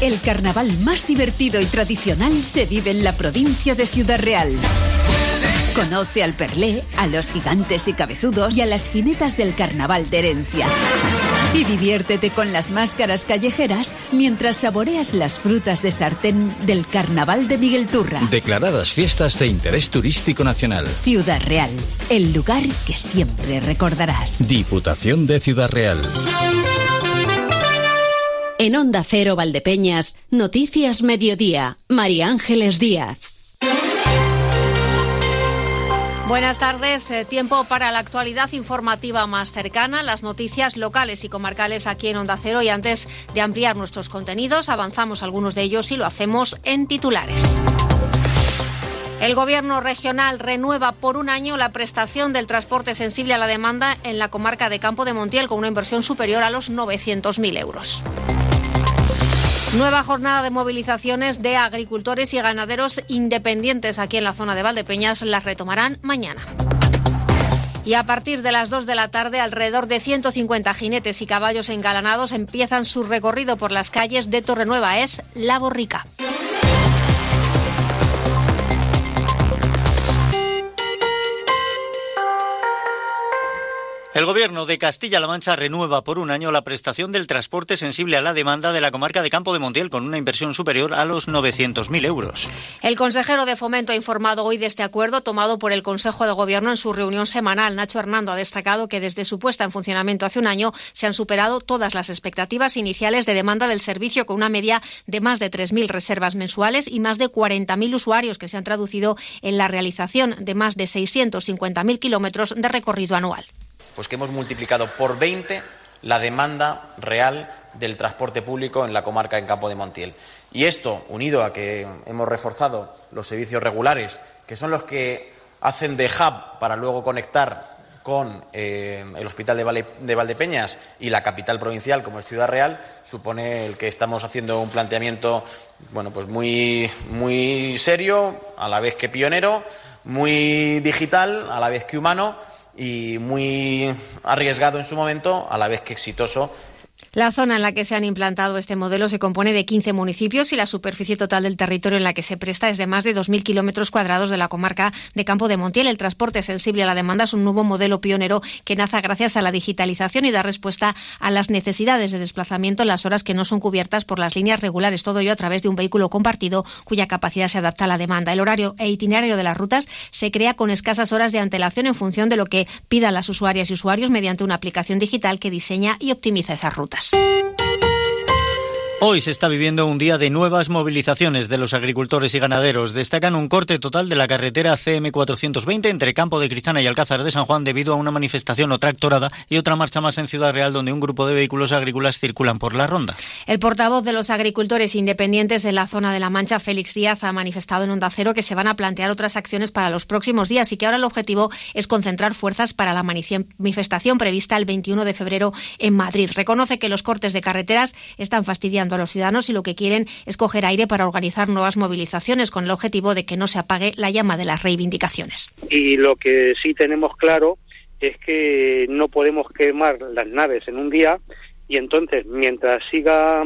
El carnaval más divertido y tradicional se vive en la provincia de Ciudad Real. Conoce al Perlé, a los gigantes y cabezudos y a las jinetas del carnaval de herencia. Y diviértete con las máscaras callejeras mientras saboreas las frutas de sartén del carnaval de Miguel Turra. Declaradas fiestas de interés turístico nacional. Ciudad Real, el lugar que siempre recordarás. Diputación de Ciudad Real. En Onda Cero Valdepeñas, Noticias Mediodía, María Ángeles Díaz. Buenas tardes. Eh, tiempo para la actualidad informativa más cercana, las noticias locales y comarcales aquí en Onda Cero. Y antes de ampliar nuestros contenidos, avanzamos algunos de ellos y lo hacemos en titulares. El Gobierno regional renueva por un año la prestación del transporte sensible a la demanda en la comarca de Campo de Montiel con una inversión superior a los 900.000 euros. Nueva jornada de movilizaciones de agricultores y ganaderos independientes aquí en la zona de Valdepeñas las retomarán mañana. Y a partir de las 2 de la tarde, alrededor de 150 jinetes y caballos engalanados empiezan su recorrido por las calles de Torrenueva. Es La Borrica. El Gobierno de Castilla-La Mancha renueva por un año la prestación del transporte sensible a la demanda de la comarca de Campo de Montiel con una inversión superior a los 900.000 euros. El consejero de Fomento ha informado hoy de este acuerdo tomado por el Consejo de Gobierno en su reunión semanal. Nacho Hernando ha destacado que desde su puesta en funcionamiento hace un año se han superado todas las expectativas iniciales de demanda del servicio con una media de más de 3.000 reservas mensuales y más de 40.000 usuarios que se han traducido en la realización de más de 650.000 kilómetros de recorrido anual pues que hemos multiplicado por 20 la demanda real del transporte público en la comarca en Campo de Montiel. Y esto, unido a que hemos reforzado los servicios regulares, que son los que hacen de hub para luego conectar con eh, el Hospital de, Valdepeñas y la capital provincial, como es Ciudad Real, supone el que estamos haciendo un planteamiento bueno, pues muy, muy serio, a la vez que pionero, muy digital, a la vez que humano y muy arriesgado en su momento, a la vez que exitoso la zona en la que se han implantado este modelo se compone de 15 municipios y la superficie total del territorio en la que se presta es de más de 2.000 kilómetros cuadrados de la comarca de Campo de Montiel. El transporte sensible a la demanda es un nuevo modelo pionero que nace gracias a la digitalización y da respuesta a las necesidades de desplazamiento en las horas que no son cubiertas por las líneas regulares. Todo ello a través de un vehículo compartido cuya capacidad se adapta a la demanda. El horario e itinerario de las rutas se crea con escasas horas de antelación en función de lo que pidan las usuarias y usuarios mediante una aplicación digital que diseña y optimiza esas rutas. Podcast. Hoy se está viviendo un día de nuevas movilizaciones de los agricultores y ganaderos. Destacan un corte total de la carretera CM420 entre Campo de Cristana y Alcázar de San Juan debido a una manifestación o tractorada y otra marcha más en Ciudad Real donde un grupo de vehículos agrícolas circulan por la ronda. El portavoz de los agricultores independientes de la zona de La Mancha, Félix Díaz, ha manifestado en Onda Cero que se van a plantear otras acciones para los próximos días y que ahora el objetivo es concentrar fuerzas para la manifestación prevista el 21 de febrero en Madrid. Reconoce que los cortes de carreteras están fastidiando a los ciudadanos y lo que quieren es coger aire para organizar nuevas movilizaciones con el objetivo de que no se apague la llama de las reivindicaciones. Y lo que sí tenemos claro es que no podemos quemar las naves en un día y entonces mientras siga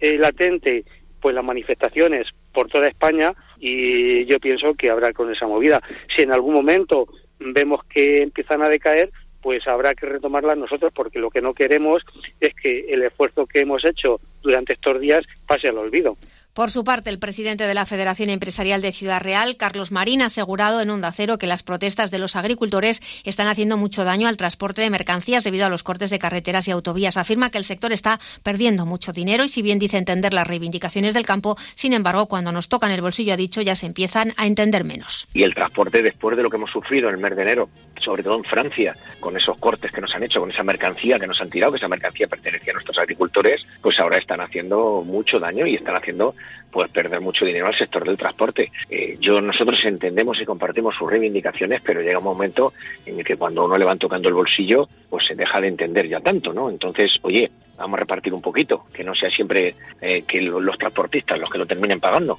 eh, latente pues las manifestaciones por toda España y yo pienso que habrá con esa movida. Si en algún momento vemos que empiezan a decaer, pues habrá que retomarlas nosotros porque lo que no queremos es que el esfuerzo que hemos hecho durante estos días pase al olvido. Por su parte, el presidente de la Federación Empresarial de Ciudad Real, Carlos Marín, ha asegurado en Onda Cero que las protestas de los agricultores están haciendo mucho daño al transporte de mercancías debido a los cortes de carreteras y autovías. Afirma que el sector está perdiendo mucho dinero y si bien dice entender las reivindicaciones del campo, sin embargo, cuando nos tocan el bolsillo, ha dicho, ya se empiezan a entender menos. Y el transporte después de lo que hemos sufrido en el mes de enero, sobre todo en Francia, con esos cortes que nos han hecho, con esa mercancía que nos han tirado, que esa mercancía pertenecía a nuestros agricultores, pues ahora están haciendo mucho daño y están haciendo pues perder mucho dinero al sector del transporte. Eh, yo nosotros entendemos y compartimos sus reivindicaciones, pero llega un momento en el que cuando uno le van tocando el bolsillo, pues se deja de entender ya tanto, ¿no? Entonces, oye, vamos a repartir un poquito, que no sea siempre eh, que los transportistas los que lo terminen pagando.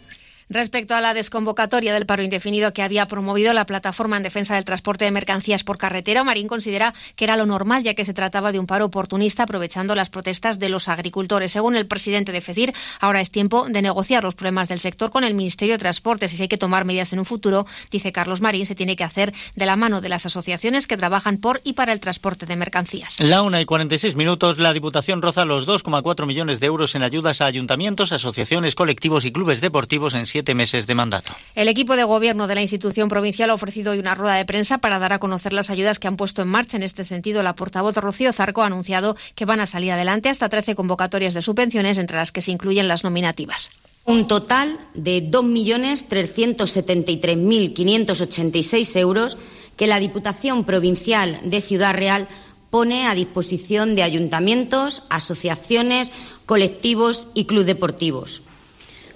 Respecto a la desconvocatoria del paro indefinido que había promovido la plataforma en defensa del transporte de mercancías por carretera, Marín considera que era lo normal ya que se trataba de un paro oportunista aprovechando las protestas de los agricultores. Según el presidente de FECIR, ahora es tiempo de negociar los problemas del sector con el Ministerio de Transportes y si hay que tomar medidas en un futuro, dice Carlos Marín, se tiene que hacer de la mano de las asociaciones que trabajan por y para el transporte de mercancías. La una y 46 minutos, la Diputación roza los 2,4 millones de euros en ayudas a ayuntamientos, asociaciones, colectivos y clubes deportivos en siete meses de mandato. El equipo de gobierno de la institución provincial ha ofrecido hoy una rueda de prensa para dar a conocer las ayudas que han puesto en marcha. En este sentido, la portavoz Rocío Zarco ha anunciado que van a salir adelante hasta 13 convocatorias de subvenciones, entre las que se incluyen las nominativas. Un total de 2.373.586 euros que la Diputación Provincial de Ciudad Real pone a disposición de ayuntamientos, asociaciones, colectivos y clubes deportivos.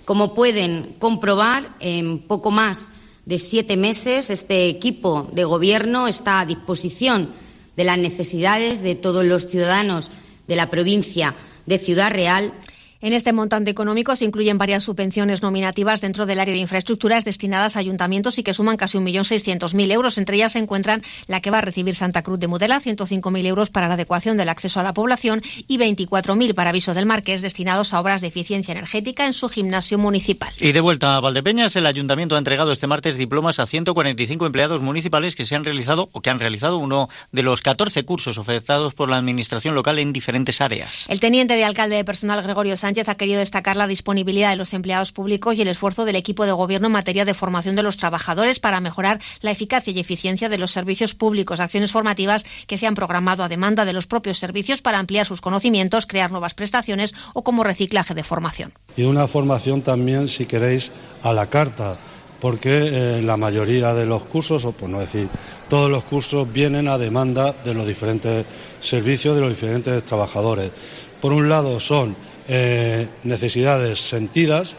Como pueden comprobar, en poco más de siete meses este equipo de gobierno está a disposición de las necesidades de todos los ciudadanos de la provincia de Ciudad Real En este montante económico se incluyen varias subvenciones nominativas dentro del área de infraestructuras destinadas a ayuntamientos y que suman casi 1.600.000 euros. Entre ellas se encuentran la que va a recibir Santa Cruz de Mudela, 105.000 euros para la adecuación del acceso a la población y 24.000 para Aviso del Marqués destinados a obras de eficiencia energética en su gimnasio municipal. Y de vuelta a Valdepeñas, el ayuntamiento ha entregado este martes diplomas a 145 empleados municipales que se han realizado o que han realizado uno de los 14 cursos ofertados por la administración local en diferentes áreas. El teniente de alcalde de personal Gregorio Sánchez Sánchez ha querido destacar la disponibilidad de los empleados públicos y el esfuerzo del equipo de gobierno en materia de formación de los trabajadores para mejorar la eficacia y eficiencia de los servicios públicos, acciones formativas que se han programado a demanda de los propios servicios para ampliar sus conocimientos, crear nuevas prestaciones o como reciclaje de formación. Y una formación también, si queréis, a la carta porque eh, la mayoría de los cursos, o por no decir todos los cursos, vienen a demanda de los diferentes servicios, de los diferentes trabajadores. Por un lado son eh, necesidades sentidas,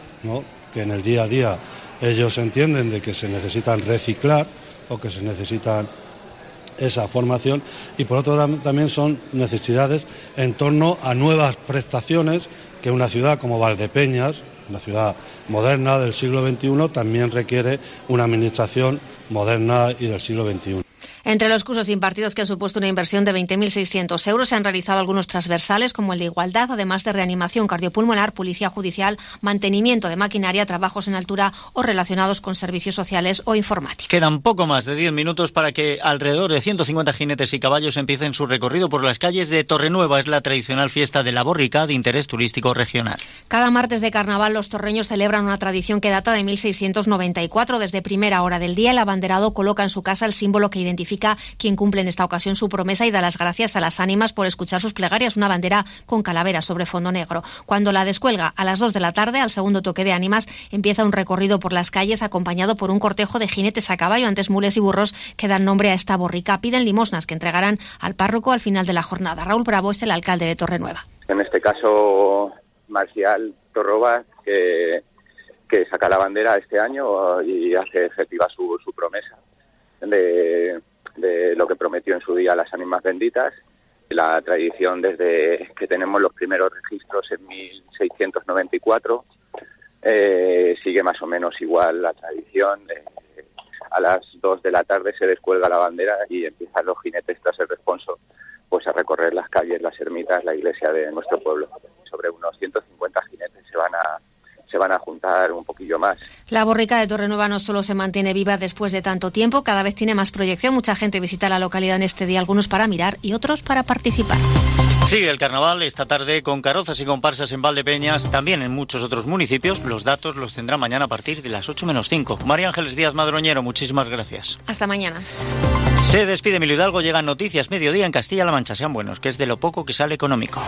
que en el día a día ellos entienden de que se necesitan reciclar o que se necesitan esa formación y por otro lado también son necesidades en torno a nuevas prestaciones que una ciudad como Valdepeñas, una ciudad moderna del siglo XXI, también requiere una administración moderna y del siglo XXI. Entre los cursos impartidos que han supuesto una inversión de 20.600 euros se han realizado algunos transversales como el de igualdad, además de reanimación cardiopulmonar, policía judicial, mantenimiento de maquinaria, trabajos en altura o relacionados con servicios sociales o informática. Quedan poco más de 10 minutos para que alrededor de 150 jinetes y caballos empiecen su recorrido por las calles de Torrenueva. Es la tradicional fiesta de la borrica de interés turístico regional. Cada martes de carnaval los torreños celebran una tradición que data de 1694. Desde primera hora del día el abanderado coloca en su casa el símbolo que identifica quien cumple en esta ocasión su promesa y da las gracias a las ánimas por escuchar sus plegarias, una bandera con calavera sobre fondo negro. Cuando la descuelga a las 2 de la tarde, al segundo toque de ánimas, empieza un recorrido por las calles acompañado por un cortejo de jinetes a caballo, antes mules y burros, que dan nombre a esta borrica. Piden limosnas que entregarán al párroco al final de la jornada. Raúl Bravo es el alcalde de Torrenueva. En este caso, Marcial Torroba, que, saca la bandera este año y hace efectiva su, su promesa de, de lo que prometió en su día las ánimas benditas. La tradición desde que tenemos los primeros registros en 1694 eh, sigue más o menos igual la tradición. a las 2 de la tarde se descuelga la bandera y empiezan los jinetes tras el responso pues a recorrer las calles, las ermitas, la iglesia de nuestro pueblo. Sobre unos 150 jinetes se van a se van a juntar un poquillo más. La borrica de Torrenueva no solo se mantiene viva después de tanto tiempo, cada vez tiene más proyección. Mucha gente visita la localidad en este día, algunos para mirar y otros para participar. Sigue el carnaval esta tarde con carrozas y comparsas en Valdepeñas, también en muchos otros municipios. Los datos los tendrá mañana a partir de las 8 menos 5. María Ángeles Díaz Madroñero, muchísimas gracias. Hasta mañana. Se despide Emilio Hidalgo, llegan noticias mediodía en Castilla-La Mancha. Sean buenos, que es de lo poco que sale económico.